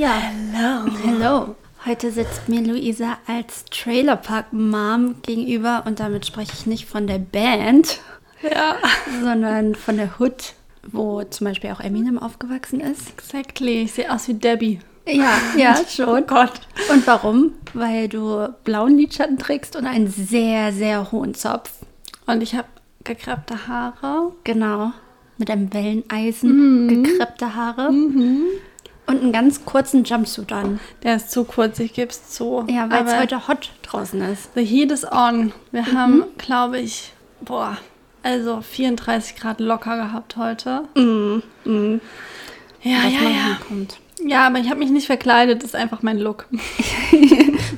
Ja. Hello. Hello. Heute sitzt mir Luisa als Trailerpark Mom gegenüber und damit spreche ich nicht von der Band, Ja. sondern von der Hood, wo zum Beispiel auch Eminem aufgewachsen ist. Exactly. Ich sehe aus wie Debbie. Ja, ja, schon. Oh Gott. Und warum? Weil du blauen Lidschatten trägst und einen sehr, sehr hohen Zopf. Und ich habe gekreppte Haare. Genau. Mit einem Welleneisen gekreppte Haare. Und einen ganz kurzen Jumpsuit an. Der ist zu kurz, ich gebe es zu. Ja, weil es heute hot draußen ist. The heat is on. Wir Mhm. haben, glaube ich, boah, also 34 Grad locker gehabt heute. Ja, Mhm. was ja, ja. hinkommt. Ja, aber ich habe mich nicht verkleidet, das ist einfach mein Look.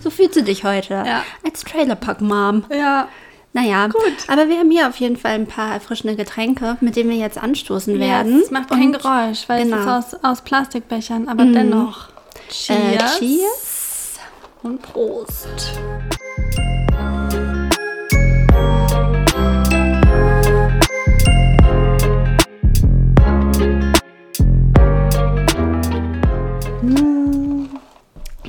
So fühlst du dich heute. Ja. Als Trailerpark-Mom. Ja. Naja, Gut. Aber wir haben hier auf jeden Fall ein paar erfrischende Getränke, mit denen wir jetzt anstoßen werden. Es macht kein Und, Geräusch, weil genau. Es ist aus, aus Plastikbechern, aber dennoch. Äh, Cheers. cheers. Und Prost.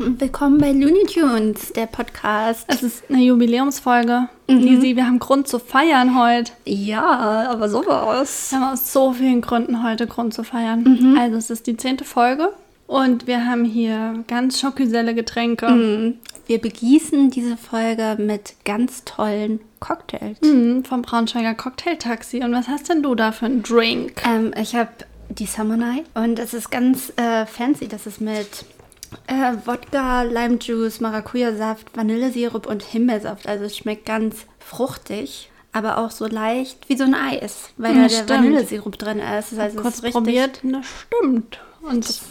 Willkommen bei Looney Tunes, der Podcast. Es ist eine Jubiläumsfolge. Mhm. Lisi, wir haben Grund zu feiern heute. Ja, aber sowas. Wir haben aus so vielen Gründen heute Grund zu feiern. Mhm. Also es ist die zehnte Folge und wir haben hier ganz schockgeselle Getränke. Mhm. Wir begießen diese Folge mit ganz tollen Cocktails. Mhm, vom Braunschweiger Cocktailtaxi. Und was hast denn du da für einen Drink? Ähm, ich habe die Night und es ist ganz äh, fancy. Das ist mit äh, Wodka, Limejuice, Maracuja-Saft, Vanillesirup und Himbeersaft. Also es schmeckt ganz fruchtig, aber auch so leicht wie so ein Eis, weil Ja, da der stimmt. Vanillesirup drin ist. Also es Kurz ist richtig probiert, das stimmt. Und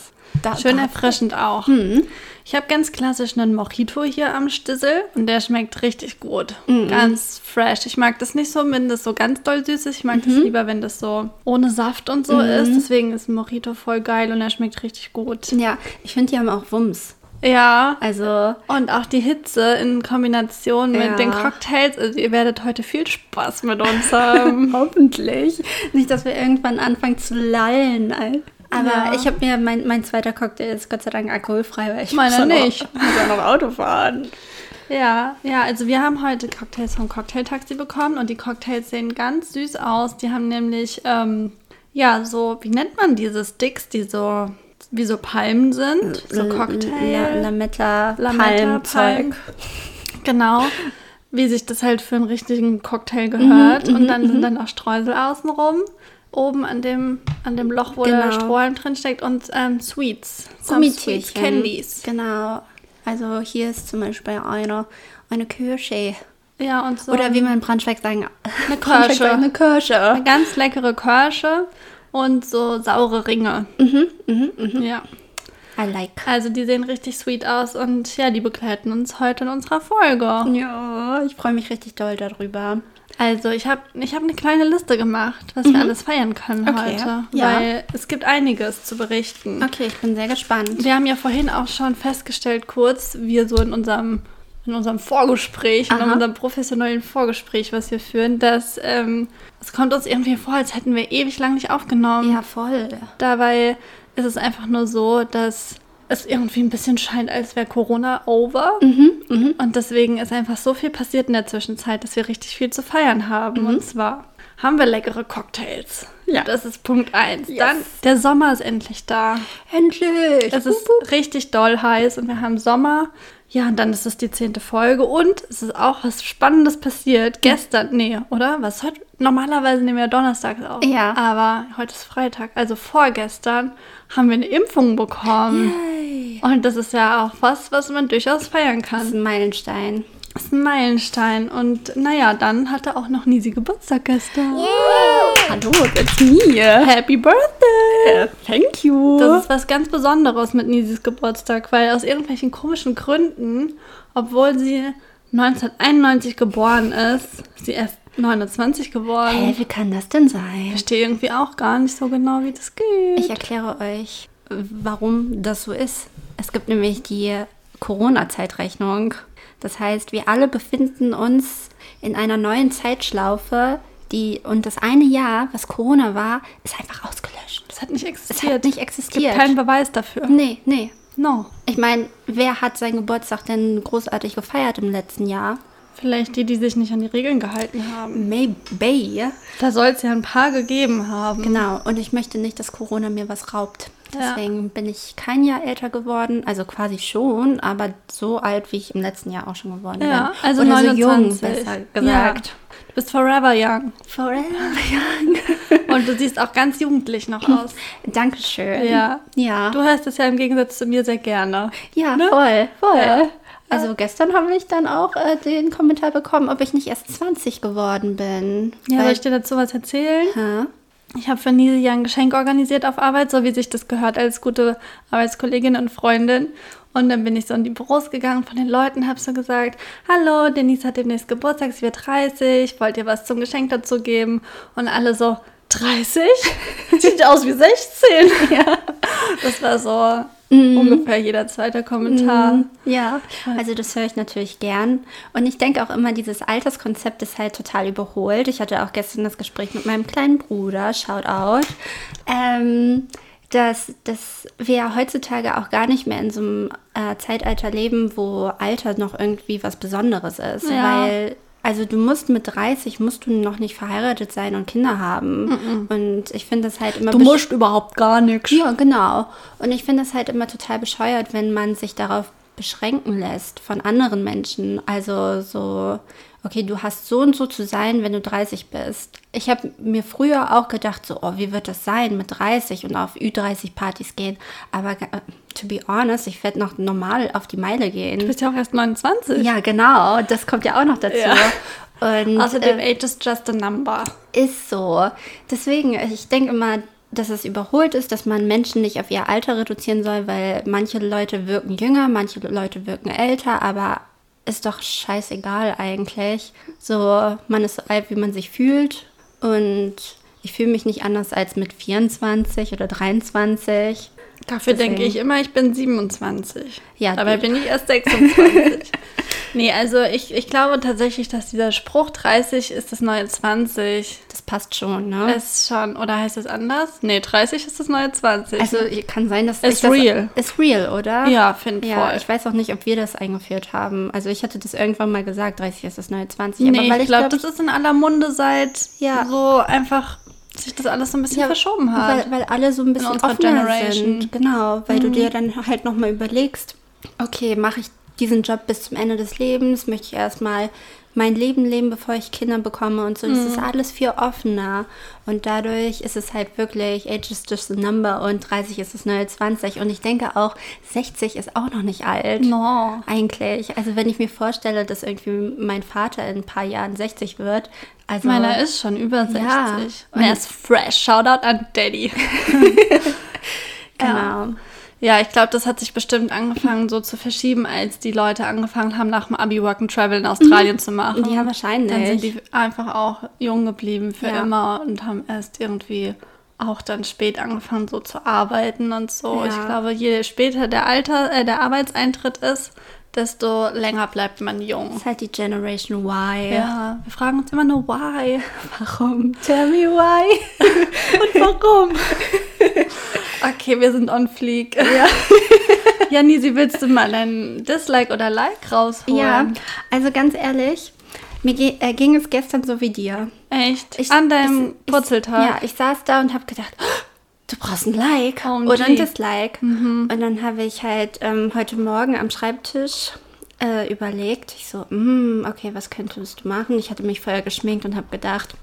da- schön da- erfrischend auch. Mhm. Ich habe ganz klassisch einen Mojito hier am Stissel und der schmeckt richtig gut. Mhm. Ganz fresh. Ich mag das nicht so, wenn das so ganz doll süß ist. Ich mag Mhm. das lieber, wenn das so ohne Saft und so ist. Deswegen ist ein Mojito voll geil und er schmeckt richtig gut. Ja, ich finde, die haben auch Wumms. Ja. Also Und auch die Hitze in Kombination mit Ja. den Cocktails. Also ihr werdet heute viel Spaß mit uns haben. Hoffentlich. Nicht, dass wir irgendwann anfangen zu lallen. Aber Ja. ich habe mir, mein, mein zweiter Cocktail ist Gott sei Dank alkoholfrei, weil ich Meiner ja nicht. Noch, muss ja noch Auto fahren. Ja, ja, also wir haben heute Cocktails vom Cocktailtaxi bekommen und die Cocktails sehen ganz süß aus. Die haben nämlich, ähm, ja, so, wie nennt man diese Sticks, die so, wie so Palmen sind? So Cocktail. Lametta, Lametta, Palmzeug. Palm. Genau. Wie sich das halt für einen richtigen Cocktail gehört. Mhm, und dann sind dann auch Streusel außenrum. Oben an dem, an dem Loch, wo der Genau. Strohhalm drin steckt und ähm, Sweets. Gummitierchen. Candies. Genau. Also hier ist zum Beispiel eine, eine Kirsche. Ja, und so. Oder wie man in Braunschweig sagen, Eine Kirsche. eine Kirsche. Eine ganz leckere Kirsche und so saure Ringe. Mhm, Ja, I like. also die sehen richtig sweet aus und ja, die begleiten uns heute in unserer Folge. Ja, ich freue mich richtig doll darüber. Also ich habe ich hab eine kleine Liste gemacht, was wir alles feiern können Mhm. Okay, heute, ja. weil es gibt einiges zu berichten. Okay, ich bin sehr gespannt. Wir haben ja vorhin auch schon festgestellt, kurz, wir so in unserem, in unserem Vorgespräch, in Aha. unserem professionellen Vorgespräch, was wir führen, dass ähm, es kommt uns irgendwie vor, als hätten wir ewig lang nicht aufgenommen. Ja, voll. Dabei ist es einfach nur so, dass es irgendwie ein bisschen scheint, als wäre Corona over. Mhm, Und deswegen ist einfach so viel passiert in der Zwischenzeit, dass wir richtig viel zu feiern haben. Und zwar haben wir leckere Cocktails. Mhm. Ja. Das ist Punkt 1. Yes. Dann, der Sommer ist endlich da. Endlich! Es ist richtig doll heiß und wir haben Sommer. Ja, und dann ist es die zehnte Folge und es ist auch was Spannendes passiert. Gestern, nee, oder? Was heute? Normalerweise nehmen wir donnerstags auf. Ja. Aber heute ist Freitag. Also vorgestern haben wir eine Impfung bekommen. Yay. Und das ist ja auch was, was man durchaus feiern Das kann. ist ein Meilenstein. Das ist ein Meilenstein. Und naja, dann hatte auch noch Nisi Geburtstag gestern. Hallo, it's me. Happy Birthday! Thank you. Das ist was ganz Besonderes mit Nisis Geburtstag, weil aus irgendwelchen komischen Gründen, obwohl sie 1991 geboren ist, ist sie erst 29 geworden. Hä, wie kann das denn sein? Ich verstehe irgendwie auch gar nicht so genau, wie das geht. Ich erkläre euch, warum das so ist. Es gibt nämlich die Corona-Zeitrechnung. Das heißt, wir alle befinden uns in einer neuen Zeitschlaufe, die und das eine Jahr, was Corona war, ist einfach ausgelöscht. das hat nicht Es existiert. hat nicht Es existiert. gibt keinen Beweis dafür. Nee, nee. No. Ich meine, wer hat seinen Geburtstag denn großartig gefeiert im letzten Jahr? Vielleicht die, die sich nicht an die Regeln gehalten haben. Maybe. Da soll es ja ein paar gegeben haben. Genau. Und ich möchte nicht, dass Corona mir was raubt. Ja. Deswegen bin ich kein Jahr älter geworden. Also quasi schon, aber so alt, wie ich im letzten Jahr auch schon geworden Ja, bin. also Oder 29. so jung, besser gesagt. Ja. Du bist forever young. Forever young. Und du siehst auch ganz jugendlich noch aus. Dankeschön. Ja. Ja. Du hörst es ja im Gegensatz zu mir sehr gerne. Ja, Ne? voll, voll. Ja. Also gestern habe ich dann auch äh, den Kommentar bekommen, ob ich nicht erst 20 geworden bin. Ja, soll ich dir dazu was erzählen? Hä? Ich habe für Nisi ja ein Geschenk organisiert auf Arbeit, so wie sich das gehört als gute Arbeitskollegin und Freundin. Und dann bin ich so in die Büros gegangen von den Leuten, habe so gesagt, hallo, Denise hat demnächst Geburtstag, sie wird 30, wollt ihr was zum Geschenk dazu geben? Und alle so, 30? Sieht aus wie 16. Ja. Das war so ungefähr jeder zweite Kommentar. Ja, also das höre ich natürlich gern. Und ich denke auch immer, dieses Alterskonzept ist halt total überholt. Ich hatte auch gestern das Gespräch mit meinem kleinen Bruder, shout out, ähm, dass, dass wir heutzutage auch gar nicht mehr in so einem äh, Zeitalter leben, wo Alter noch irgendwie was Besonderes ist. Ja. Weil, also du musst mit 30, musst du noch nicht verheiratet sein und Kinder haben. Und ich finde das halt immer... Du musst überhaupt gar nichts. ja, genau. Und ich finde es halt immer total bescheuert, wenn man sich darauf beschränken lässt von anderen Menschen. Also so, okay, du hast so und so zu sein, wenn du 30 bist. Ich habe mir früher auch gedacht, so, oh, wie wird das sein mit 30 und auf Ü30-Partys gehen. Aber to be honest, ich werde noch normal auf die Meile Du gehen. bist ja auch erst 29. Ja, genau. Das kommt ja auch noch dazu. Ja. Und, Außerdem, äh, age is just a number. ist so. Deswegen, ich denke immer, dass es überholt ist, dass man Menschen nicht auf ihr Alter reduzieren soll, weil manche Leute wirken jünger, manche Leute wirken älter, aber ist doch scheißegal eigentlich. So, man ist so alt, wie man sich fühlt und ich fühle mich nicht anders als mit 24 oder 23. Dafür Deswegen- denke ich immer, ich bin 27. Ja, Dabei bin ich erst 26. nee, also ich, ich glaube tatsächlich, dass dieser Spruch 30 ist das neue 20 Das passt schon, ne? ist schon, oder heißt es anders? Nee, 30 ist das neue 20. also kann sein, dass Ist ich das, real. Ist real, oder? ja, finde Ja, voll. ich weiß auch nicht, ob wir das eingeführt haben. Also ich hatte das irgendwann mal gesagt, 30 ist das neue 20. nee, weil ich glaube, glaub, das ist in aller Munde seit Ja. so einfach sich das alles so ein bisschen Ja, verschoben hat. Weil, weil alle so ein bisschen offener Generation. Mhm. sind. Genau, weil du dir dann halt nochmal überlegst, okay, mache ich diesen Job bis zum Ende des Lebens? Möchte ich erstmal mein Leben leben, bevor ich Kinder bekomme und so. Das ist Mhm. alles viel offener. Und dadurch ist es halt wirklich, age is just a number und 30 ist das neue 20. Und ich denke auch, 60 ist auch noch nicht alt. No. Eigentlich. Also wenn ich mir vorstelle, dass irgendwie mein Vater in ein paar Jahren 60 wird. Also Meiner ist schon über 60. Ja. Und er ist fresh. Shoutout an Daddy. Genau. Ja, ich glaube, das hat sich bestimmt angefangen so zu verschieben, als die Leute angefangen haben, nach dem Abi Work and Travel in Australien zu machen. Ja, wahrscheinlich. Dann sind die einfach auch jung geblieben für Ja. immer und haben erst irgendwie auch dann spät angefangen, so zu arbeiten und so. Ja. Ich glaube, je später der Alter, äh, der Arbeitseintritt ist, desto länger bleibt man jung. Das ist halt die Generation Y. Ja, wir fragen uns immer nur why. Warum? Tell me why. Warum? okay, wir sind on fleek. Ja. ja, Nisi, willst du mal ein Dislike oder Like rausholen? Ja, also ganz ehrlich, mir ge äh, ging es gestern so wie dir. Echt? Ich- An deinem ich- Purzeltag? Ja, ich saß da und habe gedacht, "Oh, du brauchst ein Like OMG. oder ein Dislike. Und dann habe ich halt ähm, heute Morgen am Schreibtisch äh, überlegt. Ich so, "Mm, okay, was könntest du machen? Ich hatte mich vorher geschminkt und habe gedacht,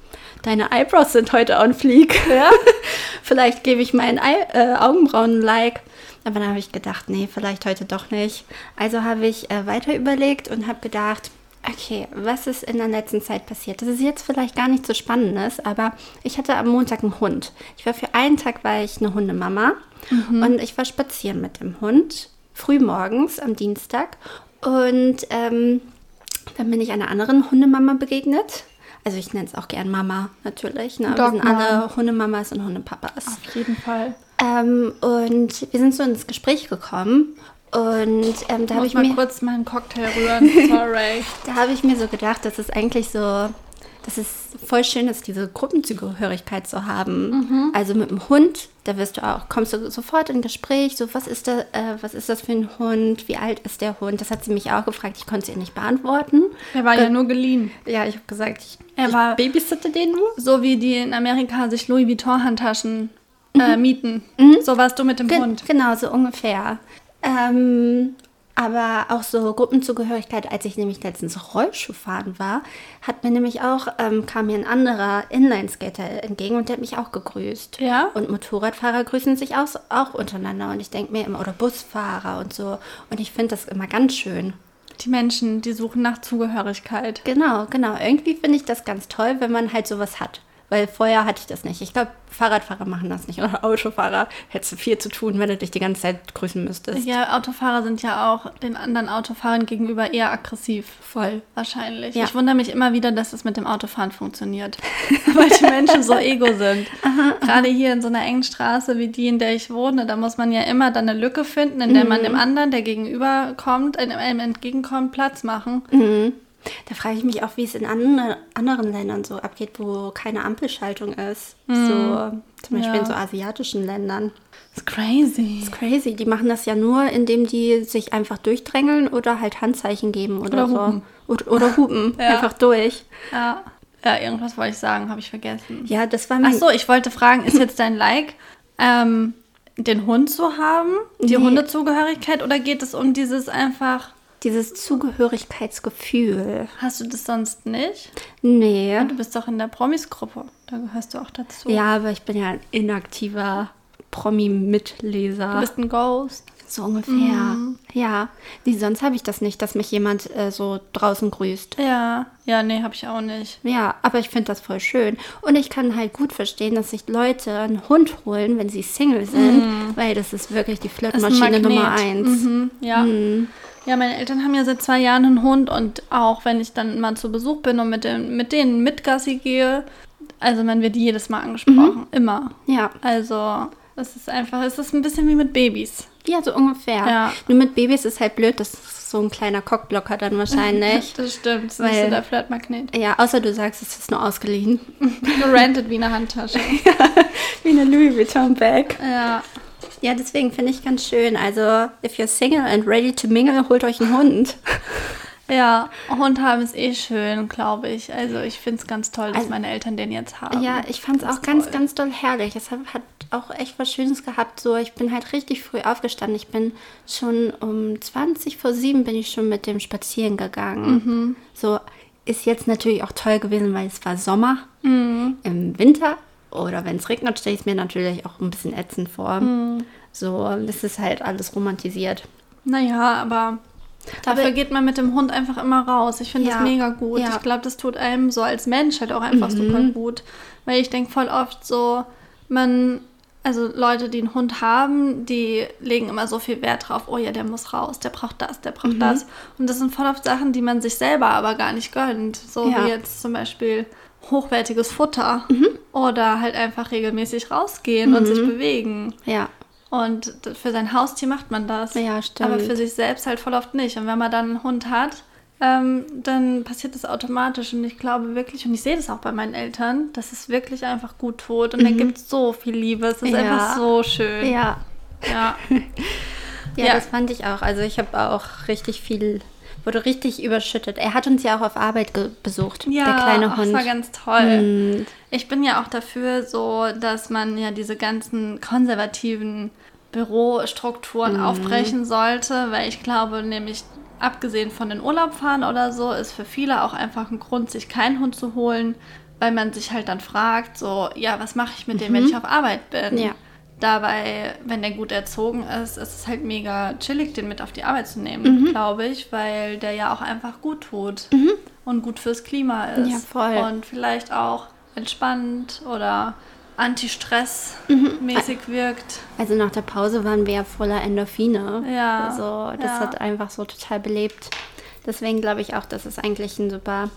deine Eyebrows sind heute on fleek. Ja? vielleicht gebe ich meinen Ei äh, Augenbrauen ein Like. Aber dann habe ich gedacht, nee, vielleicht heute doch nicht. Also habe ich äh, weiter überlegt und habe gedacht, okay, was ist in der letzten Zeit passiert? Das ist jetzt vielleicht gar nicht so spannendes, aber ich hatte am Montag einen Hund. Ich war für einen Tag war ich eine Hundemama und ich war spazieren mit dem Hund früh morgens am Dienstag und ähm, dann bin ich einer anderen Hundemama begegnet. Also ich nenne es auch gern Mama natürlich. Ne? Wir sind alle Hundemamas und Hundepapas. Auf jeden Fall. Ähm, und wir sind so ins Gespräch gekommen und ähm, da habe ich mal mir kurz meinen Cocktail rühren. Sorry. da habe ich mir so gedacht, dass es eigentlich so, dass es voll schön ist, diese Gruppenzugehörigkeit zu haben. Also mit dem Hund, Da wirst du auch, kommst du sofort in Gespräch, so was ist, da, äh, was ist das für ein Hund, wie alt ist der Hund? Das hat sie mich auch gefragt, ich konnte es ihr nicht beantworten. Er war ja nur geliehen. Ja, ich habe gesagt, ich, Er ich war- babysitte den nur. So wie die in Amerika sich Louis Vuitton-Handtaschen äh, mieten. So warst du mit dem Ge Hund. Genau, so ungefähr. Ähm, aber auch so Gruppenzugehörigkeit, als ich nämlich letztens Rollschuhfahren war, hat mir nämlich auch, ähm, kam mir ein anderer Inlineskater entgegen und der hat mich auch gegrüßt. Ja? Und Motorradfahrer grüßen sich auch, auch untereinander und ich denke mir immer, oder Busfahrer und so. Und ich finde das immer ganz schön. Die Menschen, die suchen nach Zugehörigkeit. Genau, genau. Irgendwie finde ich das ganz toll, wenn man halt sowas hat. Weil vorher hatte ich das nicht. Ich glaube, Fahrradfahrer machen das nicht. Oder Autofahrer hättest du viel zu tun, wenn du dich die ganze Zeit grüßen müsstest. Ja, Autofahrer sind ja auch den anderen Autofahrern gegenüber eher aggressiv. Voll. Wahrscheinlich. Ja. Ich wundere mich immer wieder, dass es mit dem Autofahren funktioniert. Weil die Menschen so ego sind. Gerade hier in so einer engen Straße wie die, in der ich wohne, da muss man ja immer dann eine Lücke finden, in der man dem anderen, der gegenüber kommt, einem entgegenkommt, Platz machen. Da frage ich mich auch, wie es in andre, anderen Ländern so abgeht, wo keine Ampelschaltung ist. So zum Beispiel Ja. in so asiatischen Ländern. Das ist crazy. Das ist crazy. Die machen das ja nur, indem die sich einfach durchdrängeln oder halt Handzeichen geben oder, Oder so. hupen. Oder, oder hupen. Ja. Einfach durch. Ja. ja, irgendwas wollte ich sagen, habe ich vergessen. Ja, das war Ach mein. so, ich wollte fragen, ist jetzt dein Like, ähm, den Hund zu haben, die Nee. Hundezugehörigkeit, oder geht es um dieses einfach, Dieses Zugehörigkeitsgefühl. hast du das sonst nicht? Nee. Du bist doch in der Promis-Gruppe, da gehörst du auch dazu. Ja, aber ich bin ja ein inaktiver Promi-Mitleser. Du bist ein Ghost. So ungefähr. Ja. Nee, sonst habe ich das nicht, dass mich jemand äh, so draußen grüßt. Ja, ja, nee, habe ich auch nicht. Ja, aber ich finde das voll schön. Und ich kann halt gut verstehen, dass sich Leute einen Hund holen, wenn sie Single sind, weil das ist wirklich die Flirtmaschine. Nummer eins. Mhm, ja. Ja, meine Eltern haben ja seit zwei Jahren einen Hund und auch wenn ich dann mal zu Besuch bin und mit, den, mit denen mit Gassi gehe, also man wird jedes Mal angesprochen, immer. Ja. Also es ist einfach, es ist ein bisschen wie mit Babys. ja, so ungefähr. Ja. Nur mit Babys ist halt blöd, das ist so ein kleiner Cockblocker dann wahrscheinlich. Das stimmt, das ist so der Flirtmagnet. ja, außer du sagst, es ist nur ausgeliehen. Gerantet wie eine Handtasche. Wie eine Louis Vuitton Bag. ja. Ja, deswegen finde ich ganz schön. Also, if you're single and ready to mingle, holt euch einen Hund. Ja, Hund haben ist eh schön, glaube ich. Also ich finde es ganz toll, dass Also- meine Eltern den jetzt haben. Ja, ich fand es auch ganz, toll. ganz doll herrlich. Es hat, hat auch echt was Schönes gehabt. So, ich bin halt richtig früh aufgestanden. Ich bin schon um 20 vor 7 bin ich schon mit dem spazieren gegangen. Mhm. So, ist jetzt natürlich auch toll gewesen, weil es war Sommer. Mhm. Im Winter oder wenn es regnet, stelle ich es mir natürlich auch ein bisschen ätzend vor. Mhm. So, das ist halt alles romantisiert. Naja, aber dafür Aber- geht man mit dem Hund einfach immer raus. Ich finde Ja, das mega gut. ja. Ich glaube, das tut einem so als Mensch halt auch einfach super gut. Weil ich denke voll oft so, man, also Leute, die einen Hund haben, die legen immer so viel Wert drauf, oh ja, der muss raus, der braucht das, der braucht das. Und das sind voll oft Sachen, die man sich selber aber gar nicht gönnt. So Ja. wie jetzt zum Beispiel hochwertiges Futter oder halt einfach regelmäßig rausgehen und sich bewegen. Ja, Und für sein Haustier macht man das. Ja, stimmt. Aber für sich selbst halt voll oft nicht. Und wenn man dann einen Hund hat, ähm, dann passiert das automatisch. Und ich glaube wirklich, und ich sehe das auch bei meinen Eltern, dass es wirklich einfach gut tut. Und er gibt so viel Liebe. Es ist Mhm. Ja. einfach so schön. ja. Ja. Ja, Ja. das fand ich auch. Also ich habe auch richtig viel, wurde richtig überschüttet. Er hat uns ja auch auf Arbeit besucht, Ja, der kleine Hund. Das war ganz toll. Mm, Ich bin ja auch dafür so, dass man ja diese ganzen konservativen Bürostrukturen Mhm. aufbrechen sollte, weil ich glaube nämlich, abgesehen von den Urlaubfahren oder so, ist für viele auch einfach ein Grund, sich keinen Hund zu holen, weil man sich halt dann fragt, so, ja, was mache ich mit dem, wenn ich auf Arbeit bin? Mhm. Ja. Dabei, wenn der gut erzogen ist, ist es halt mega chillig, den mit auf die Arbeit zu nehmen, Mhm. glaube ich, weil der ja auch einfach gut tut und gut fürs Klima ist. Ja, voll. Und vielleicht auch entspannt oder Anti-Stress-mäßig wirkt. Also nach der Pause waren wir ja voller Endorphine. Ja, Also das ja. hat einfach so total belebt. Deswegen glaube ich auch, dass es eigentlich ein super,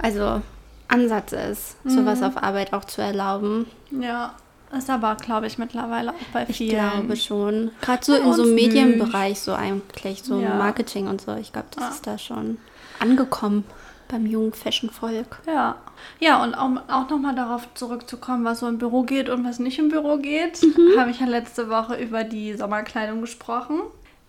also Ansatz ist, Mhm. sowas auf Arbeit auch zu erlauben. Ja, ist aber, glaube ich, mittlerweile auch bei Ich vielen. glaube schon. Gerade so Bei in so uns Medienbereich, so eigentlich, so Ja. Marketing und so. Ich glaube, das Ja. ist da schon angekommen. beim jungen Fashion-Volk. Ja. Ja, und um auch nochmal darauf zurückzukommen, was so im Büro geht und was nicht im Büro geht, habe ich ja letzte Woche über die Sommerkleidung gesprochen.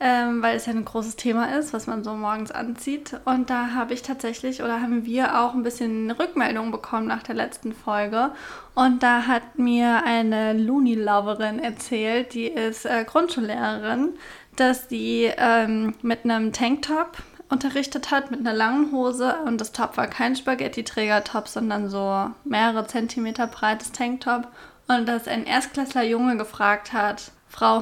Ähm, weil es ja ein großes Thema ist, was man so morgens anzieht. Und da habe ich tatsächlich oder haben wir auch ein bisschen Rückmeldung bekommen nach der letzten Folge. Und da hat mir eine Looney-Loverin erzählt, die ist äh, Grundschullehrerin, dass sie ähm, mit einem Tanktop unterrichtet hat, mit einer langen Hose. Und das Top war kein Spaghetti-Träger-Top, sondern so mehrere Zentimeter breites Tanktop. Und dass ein Erstklässler Junge gefragt hat, Frau,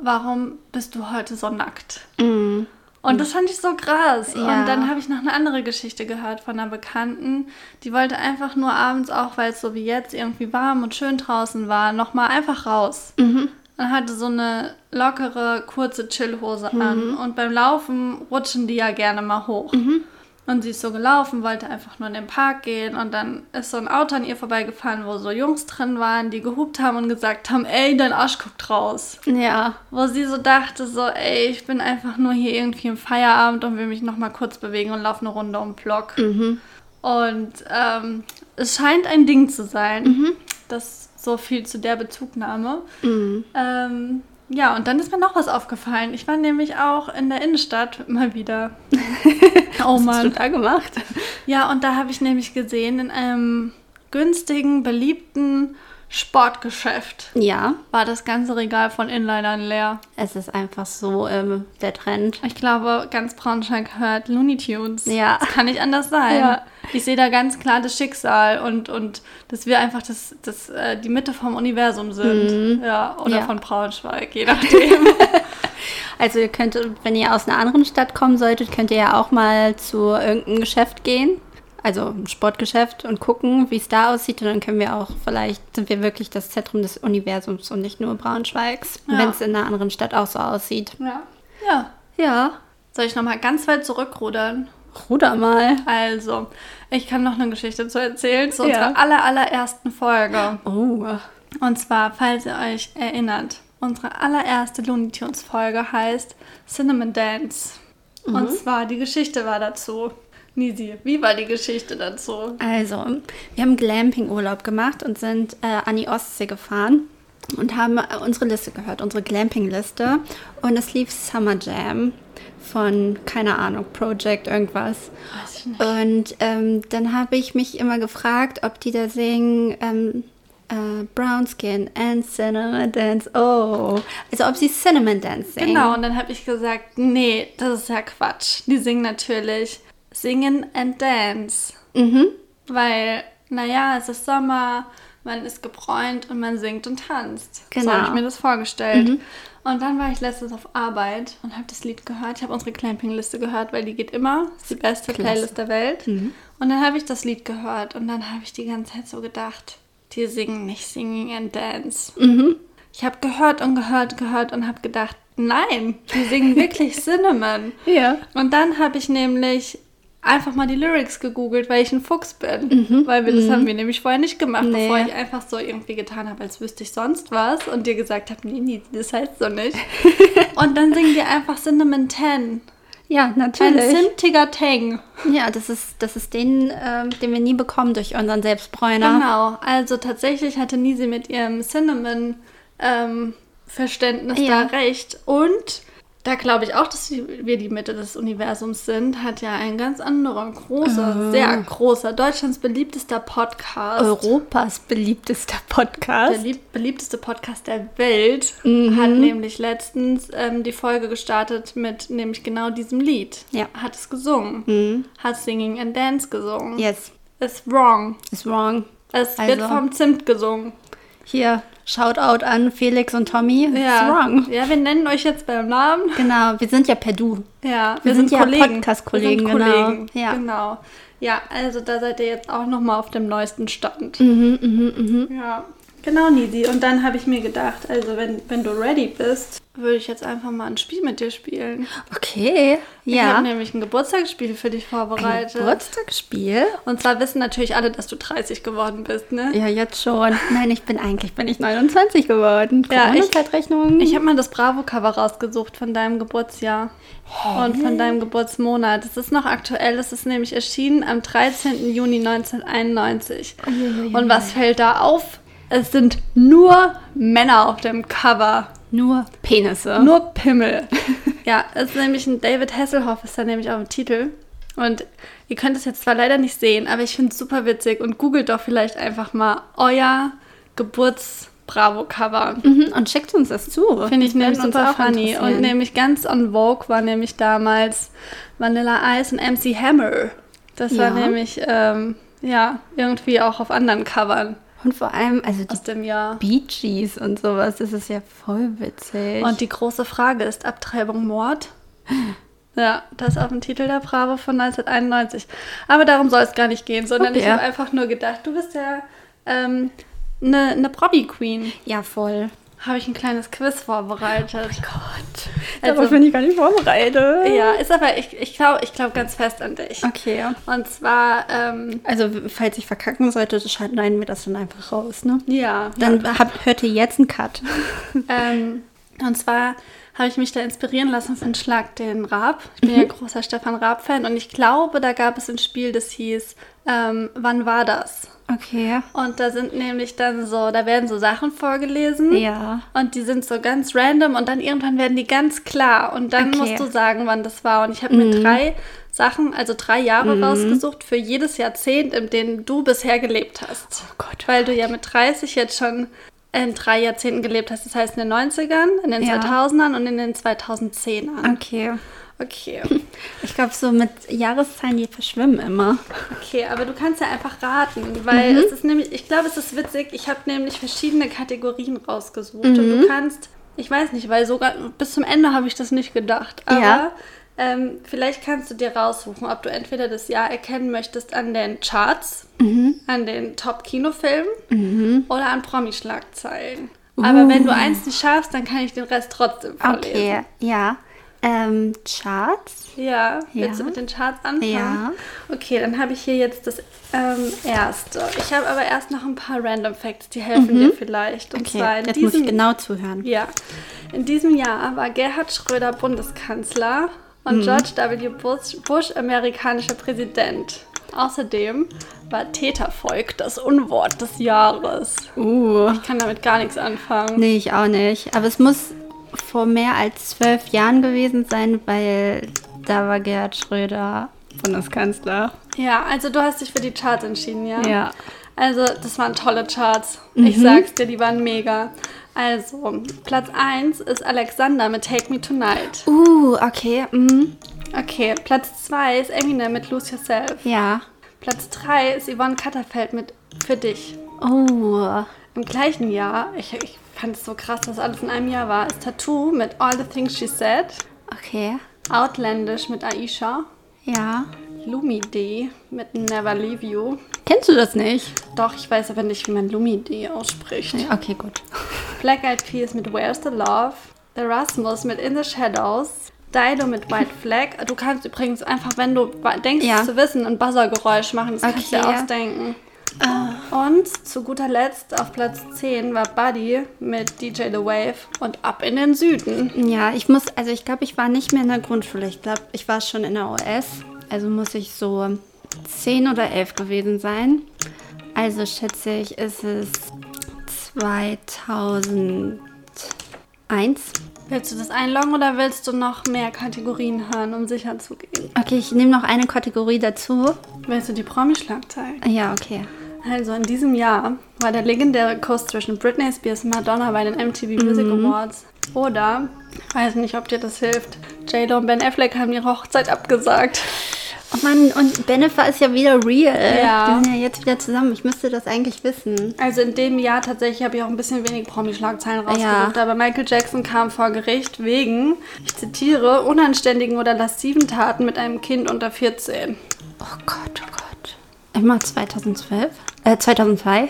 warum bist du heute so nackt? Mhm. Und das fand ich so krass. Ja. Und dann habe ich noch eine andere Geschichte gehört von einer Bekannten, die wollte einfach nur abends, auch weil es so wie jetzt irgendwie warm und schön draußen war, nochmal einfach raus. Mhm. Und hatte so eine lockere, kurze Chillhose Mhm. an. Und beim Laufen rutschen die ja gerne mal hoch. Mhm. Und sie ist so gelaufen, wollte einfach nur in den Park gehen. Und dann ist so ein Auto an ihr vorbeigefahren, wo so Jungs drin waren, die gehupt haben und gesagt haben, ey, dein Arsch guckt raus. Ja. Wo sie so dachte, so, ey, ich bin einfach nur hier irgendwie im Feierabend und will mich nochmal kurz bewegen und laufe eine Runde um den Block. Mhm. Und ähm, es scheint ein Ding zu sein. Mhm. Das so viel zu der Bezugnahme. Mhm. Ähm, ja, und dann ist mir noch was aufgefallen. Ich war nämlich auch in der Innenstadt mal wieder. oh Was hast du Mann. da gemacht? Ja, und da habe ich nämlich gesehen, in einem günstigen, beliebten Sportgeschäft Ja, war das ganze Regal von Inlinern leer. es ist einfach so ähm, der Trend. Ich glaube, ganz Braunschweig hört Looney Tunes. Ja. Das kann nicht anders sein. Ja. Ich sehe da ganz klar das Schicksal und, und dass wir einfach das, das, äh, die Mitte vom Universum sind. Ja, oder Mhm. Ja. von Braunschweig, je nachdem. Also ihr könnt, wenn ihr aus einer anderen Stadt kommen solltet, könnt ihr ja auch mal zu irgendeinem Geschäft gehen. Also ein Sportgeschäft und gucken, wie es da aussieht. Und dann können wir auch, vielleicht sind wir wirklich das Zentrum des Universums und nicht nur Braunschweigs, Ja. wenn es in einer anderen Stadt auch so aussieht. ja. Ja. Ja, Soll ich nochmal ganz weit zurückrudern? ruder mal. Also, ich kann noch eine Geschichte zu erzählen zu Ja. unserer aller, allerersten Folge. Oh, Und zwar, falls ihr euch erinnert, unsere allererste Looney Tunes Folge heißt Cinnamon Dance. Und zwar, die Geschichte war dazu. Nisi, wie war die Geschichte dazu? Also, wir haben Glamping-Urlaub gemacht und sind äh, an die Ostsee gefahren und haben äh, unsere Liste gehört, unsere Glamping-Liste. Und es lief Summer Jam von, keine Ahnung, Project irgendwas. Weiß ich nicht. Und ähm, dann habe ich mich immer gefragt, ob die da singen ähm, äh, Brown Skin and Cinnamon Dance. Oh, also ob sie Cinnamon Dance singen. Genau, und dann habe ich gesagt, nee, das ist ja Quatsch. Die singen natürlich Singen and Dance. Mhm. Weil, naja, es ist Sommer, man ist gebräunt und man singt und tanzt. So Genau. habe ich mir das vorgestellt. Und dann war ich letztens auf Arbeit und habe das Lied gehört. Ich habe unsere Clamping-Liste gehört, weil die geht immer. Das ist die beste Klasse. Playlist der Welt. Und dann habe ich das Lied gehört und dann habe ich die ganze Zeit so gedacht, die singen nicht Singing and Dance. Ich habe gehört und gehört, gehört und habe gedacht, nein, die singen wirklich Cinnamon. Ja. Und dann habe ich nämlich einfach mal die Lyrics gegoogelt, weil ich ein Fuchs bin. Weil wir das haben wir nämlich vorher nicht gemacht, Nee. bevor ich einfach so irgendwie getan habe, als wüsste ich sonst was und dir gesagt habe, nee, nee, das heißt so nicht. und dann singen die einfach Cinnamon 10. Ja, Ein natürlich. zimtiger Tang. Ja, das ist, das ist den, ähm, den wir nie bekommen durch unseren Selbstbräuner. Genau. Also tatsächlich hatte Nisi mit ihrem Cinnamon ähm, Verständnis Ja. da recht. Und da glaube ich auch, dass wir die Mitte des Universums sind, hat ja ein ganz anderer, großer, sehr großer, Deutschlands beliebtester Podcast. Europas beliebtester Der Podcast. lieb beliebteste Podcast der Welt Mhm. hat nämlich letztens ähm, die Folge gestartet mit nämlich genau diesem Lied. Ja. Hat es gesungen. Mhm. Hat Singing and Dance gesungen. Yes, Ist wrong. is wrong. Es wird Also- vom Zimt gesungen. Hier, Shoutout an Felix und Tommy. Ja. Is wrong. Ja, wir nennen euch jetzt beim Namen. Genau, wir sind ja per Du. Ja, Wir sind ja Podcast-Kollegen, Wir sind genau. Kollegen, Ja. genau. Ja, also da seid ihr jetzt auch nochmal auf dem neuesten Stand. Mhm, mhm, mhm. Ja. Genau, Nisi. Und dann habe ich mir gedacht, also wenn, wenn du ready bist, würde ich jetzt einfach mal ein Spiel mit dir spielen. Okay, Ich ja. habe nämlich ein Geburtstagsspiel für dich vorbereitet. Geburtstagsspiel? Und zwar wissen natürlich alle, dass du 30 geworden bist, ne? Ja, jetzt schon. Nein, ich bin eigentlich bin ich 29 geworden. Ja, ich- Corona-Zeitrechnung. Ich habe mal das Bravo-Cover rausgesucht von deinem Geburtsjahr und von deinem Geburtsmonat. Es ist noch aktuell, es ist nämlich erschienen am 13. Juni 1991. Uiuiui. Und was fällt da auf? Es sind nur Männer auf dem Cover. nur Penisse. Nur Pimmel. ja, es ist nämlich ein David Hasselhoff, ist da nämlich auf dem Titel. Und ihr könnt es jetzt zwar leider nicht sehen, aber ich finde es super witzig und googelt doch vielleicht einfach mal euer Geburts-Bravo-Cover. Mhm, und schickt uns das zu. Finde ich Das nämlich super auch funny. Und nämlich ganz on Vogue war nämlich damals Vanilla Ice und MC Hammer. Das war Ja. nämlich, ähm, ja, irgendwie auch auf anderen Covern Und vor allem, also die aus dem Jahr. Bee Gees und sowas, das ist ja voll witzig. Und die große Frage ist Abtreibung Mord? Ja, das ist auf dem Titel der Bravo von 1991. Aber darum soll es gar nicht gehen, sondern Okay. ich habe einfach nur gedacht, du bist ja ähm, eine, eine Promi-Queen. ja, voll. Habe ich ein kleines Quiz vorbereitet. Gott. Also- Darauf bin ich gar nicht vorbereitet. Ja, ist aber, ich, ich glaube ich glaub ganz fest an dich. Okay. Und zwar, ähm, Also, falls ich verkacken sollte, schneiden wir das dann einfach raus, ne? ja, Dann habt, hört ihr jetzt einen Cut. ähm, und zwar habe ich mich da inspirieren lassen von Schlag den Raab. Ich bin ja großer Stefan Raab-Fan und ich glaube, da gab es ein Spiel, das hieß ähm, Wann war das? Okay. Und da sind nämlich dann so, da werden so Sachen vorgelesen. Ja. Und die sind so ganz random und dann irgendwann werden die ganz klar. Und dann Okay. musst du sagen, wann das war. Und ich habe mir drei Sachen, also drei Jahre rausgesucht für jedes Jahrzehnt, in dem du bisher gelebt hast. Oh Gott. Weil du ja mit 30 jetzt schon in drei Jahrzehnten gelebt hast. Das heißt in den 90ern, in den Ja. 2000ern und in den 2010ern. Okay. Okay. Ich glaube, so mit Jahreszahlen, die verschwimmen immer. Okay, aber du kannst ja einfach raten, weil es ist nämlich, ich glaube, es ist witzig. Ich habe nämlich verschiedene Kategorien rausgesucht und du kannst, ich weiß nicht, weil sogar bis zum Ende habe ich das nicht gedacht, aber Ja. Ähm, vielleicht kannst du dir raussuchen, ob du entweder das Jahr erkennen möchtest an den Charts, an den Top-Kinofilmen oder an Promi-Schlagzeilen. Aber wenn du eins nicht schaffst, dann kann ich den Rest trotzdem vorlesen. Okay, ja. Ähm, Charts. Ja, willst Ja. du mit den Charts anfangen? Ja. Okay, dann habe ich hier jetzt das ähm, erste. Ich habe aber erst noch ein paar Random Facts, die helfen dir vielleicht. Und Mhm. Okay, zwar in jetzt muss ich diesem, genau zuhören. ja, in diesem Jahr war Gerhard Schröder Bundeskanzler und Mhm. George W. Bush, Bush amerikanischer Präsident. Außerdem war Tätervolk das Unwort des Jahres. Uh. Ich kann damit gar nichts anfangen. Nee, ich auch nicht. Aber es muss vor mehr als zwölf Jahren gewesen sein, weil da war Gerhard Schröder Bundeskanzler. Ja, also du hast dich für die Charts entschieden, ja? Ja. Also, das waren tolle Charts. Mhm. Ich sag's dir, die waren mega. Also, Platz 1 ist Alexander mit Take Me Tonight. Uh, okay. Mhm. Okay, Platz 2 ist Eminem mit Lose Yourself. Ja. Platz 3 ist Yvonne Katterfeld mit Für dich. Oh. Im gleichen Jahr, ich, ich fand es so krass, dass alles in einem Jahr war, ist Tattoo mit All the Things She Said. Okay. Outlandish mit Aisha. Ja. Lumi D mit Never Leave You. Kennst du das nicht? Doch, ich weiß aber nicht, wie man Lumi D ausspricht. Okay, gut. Black Eyed Peas mit Where's the Love, Erasmus mit In the Shadows, Dido mit White Flag. Du kannst übrigens einfach, wenn du denkst Ja. zu wissen, ein Buzzergeräusch machen. Das kannst du Okay, dir ja. ausdenken. Und zu guter Letzt auf Platz 10 war Buddy mit DJ The Wave und Ab in den Süden. Ja, ich muss, also ich glaube, ich war nicht mehr in der Grundschule. Ich glaube, ich war schon in der OS. Also muss ich so 10 oder 11 gewesen sein. Also schätze ich, ist es 2001. Willst du das einloggen oder willst du noch mehr Kategorien hören, um sicher zu gehen? Okay, ich nehme noch eine Kategorie dazu. Willst du die Promi-Schlagzeilen? Ja, okay. Also in diesem Jahr war der legendäre Kuss zwischen Britney Spears und Madonna bei den MTV Music Awards. Oder, weiß nicht, ob dir das hilft, J-Lo und Ben Affleck haben ihre Hochzeit abgesagt. Oh Mann, und Bennifer ist ja wieder real. Ja. Die sind ja jetzt wieder zusammen. Ich müsste das eigentlich wissen. Also in dem Jahr tatsächlich habe ich auch ein bisschen wenig Promi-Schlagzeilen rausgesucht. Ja. Aber Michael Jackson kam vor Gericht wegen, ich zitiere, unanständigen oder lassiven Taten mit einem Kind unter 14. Oh Gott, oh Gott. Immer 2012? Äh, 2002?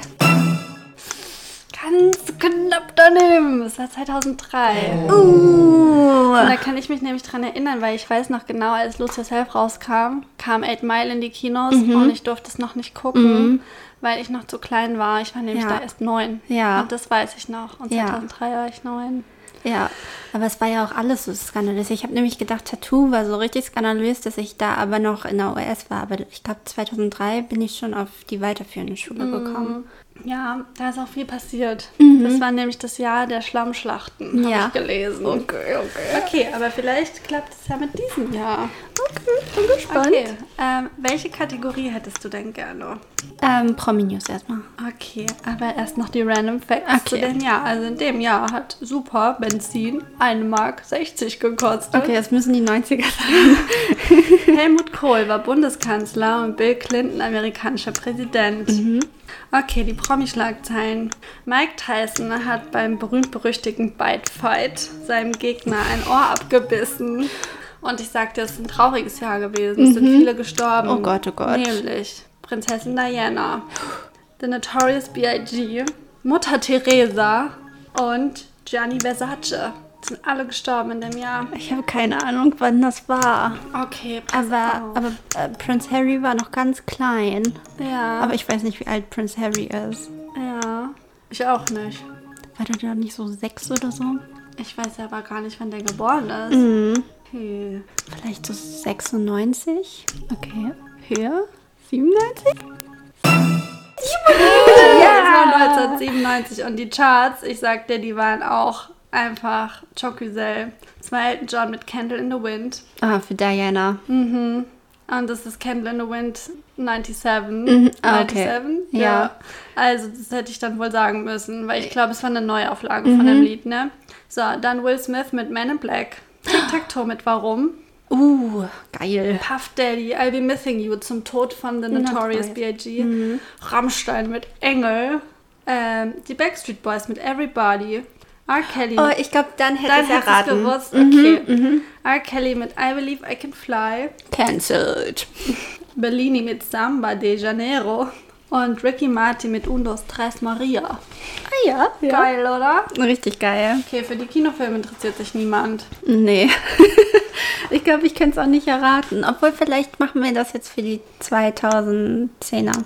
Ganz knapp daneben. Es war 2003. Uh. Und da kann ich mich nämlich dran erinnern, weil ich weiß noch genau, als Lose Yourself rauskam, kam Eight Mile in die Kinos Mhm. und ich durfte es noch nicht gucken, weil ich noch zu klein war. Ich war nämlich Ja. da erst neun. Ja. Und das weiß ich noch. Und Ja. 2003 war ich neun. Ja, aber es war ja auch alles so skandalös. Ich habe nämlich gedacht, Tattoo war so richtig skandalös, dass ich da aber noch in der OS war. Aber ich glaube, 2003 bin ich schon auf die weiterführende Schule gekommen. Ja, da ist auch viel passiert. Das war nämlich das Jahr der Schlammschlachten, habe Mhm. Ja. ich gelesen. Okay, okay. Okay, aber vielleicht klappt es ja mit diesem Jahr. Okay, bin gespannt. Okay, ähm, welche Kategorie hättest du denn gerne? Ähm, Promi-News erstmal. Okay, aber erst noch die Random Facts zu Okay. dem Jahr. Also in dem Jahr hat Super Benzin 1 Mark 60 gekostet. Okay, das müssen die 90er sein. Helmut Kohl war Bundeskanzler und Bill Clinton amerikanischer Präsident. Okay, die Promi-Schlagzeilen. Mike Tyson hat beim berühmt-berüchtigten Bite Fight seinem Gegner ein Ohr abgebissen. Und ich sagte, es ist ein trauriges Jahr gewesen. Es sind viele gestorben. Oh Gott, oh Gott. Nämlich Prinzessin Diana, The Notorious B.I.G., Mutter Teresa und Gianni Versace. Sind alle gestorben in dem Jahr. Ich habe keine Ahnung, wann das war. Okay, Aber, auf. aber äh, Prince Harry war noch ganz klein. ja. Aber ich weiß nicht, wie alt Prince Harry ist. Ja, ich auch nicht. War der da nicht so sechs oder so? Ich weiß aber gar nicht, wann der geboren ist. Mhm. Okay. Vielleicht so 96? Okay. Höher? 97? Ja, das war 1997 und die Charts, ich sag dir, die waren auch einfach Chocusel. Zwei Elton John mit Candle in the Wind. Ah, für Diana. Mhm. Und das ist Candle in the Wind 97. Mhm, ah, okay. 97? Ja. Also, das hätte ich dann wohl sagen müssen, weil ich glaube, es war eine Neuauflage von dem Lied, ne? So, dann Will Smith mit Man in Black. Tic-Tac-Toe mit Warum? Uh, geil. Puff Daddy, I'll Be Missing You zum Tod von The Notorious. B.I.G. Rammstein mit Engel. Ähm, die Backstreet Boys mit Everybody. R. Kelly. Oh, ich glaube, dann hätte Dann ich es erraten. Mhm, gewusst. Okay. R. Kelly mit I Believe I Can Fly. Cancelled. Bellini mit Samba de Janeiro. Und Ricky Martin mit Undos Tres Maria. Ah ja, Geil, oder? Richtig geil. Okay, für die Kinofilme interessiert sich niemand. Nee. ich glaube, ich könnte es auch nicht erraten. Obwohl, vielleicht machen wir das jetzt für die 2010er.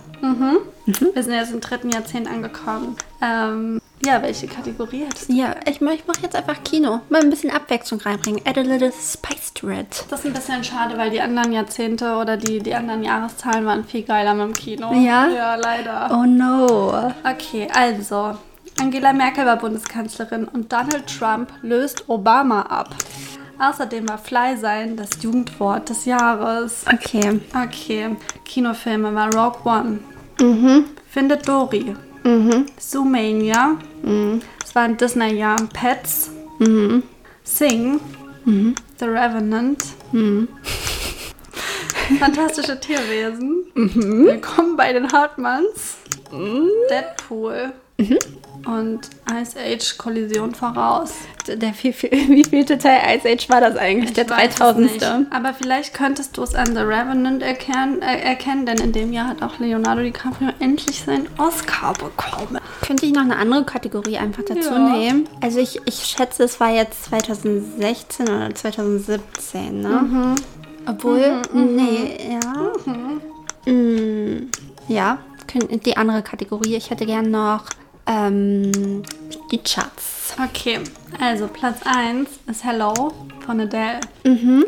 Wir sind jetzt im dritten Jahrzehnt angekommen. Ähm, ja, welche Kategorie hättest du? Ja, ich, mach- ich mache jetzt einfach Kino. Mal ein bisschen Abwechslung reinbringen. Add a little spice to it. Das ist ein bisschen schade, weil die anderen Jahrzehnte oder die, die anderen Jahreszahlen waren viel geiler mit dem Kino. Ja? Ja, leider. Oh no. Okay, also. Angela Merkel war Bundeskanzlerin und Donald Trump löst Obama ab. Außerdem war Fly sein das Jugendwort des Jahres. Okay. Okay, Kinofilme war Rogue One. Mhm. Findet Dory. Mhm. Zoomania. Mhm. Es war ein Disney-Jahr. Pets. Mhm. Sing. Mhm. The Revenant. Mhm. Fantastische Tierwesen. Mhm. Willkommen bei den Hartmanns. Deadpool. Und Ice Age Kollision voraus. Der viel, viel, wie vielte Teil Ice Age war das eigentlich? der Ich es 3000. nicht. Aber vielleicht könntest du es an The Revenant erkennen, äh, erkennen, denn in dem Jahr hat auch Leonardo DiCaprio endlich seinen Oscar bekommen. Könnte ich noch eine andere Kategorie einfach dazu Ja. nehmen? Also ich, ich schätze, es war jetzt 2016 oder 2017, ne? Mhm. Obwohl, nee, ja. Mm, ja, die andere Kategorie. Ich hätte gern noch ähm, die Charts. Okay, also Platz 1 ist Hello von Adele. Mhm.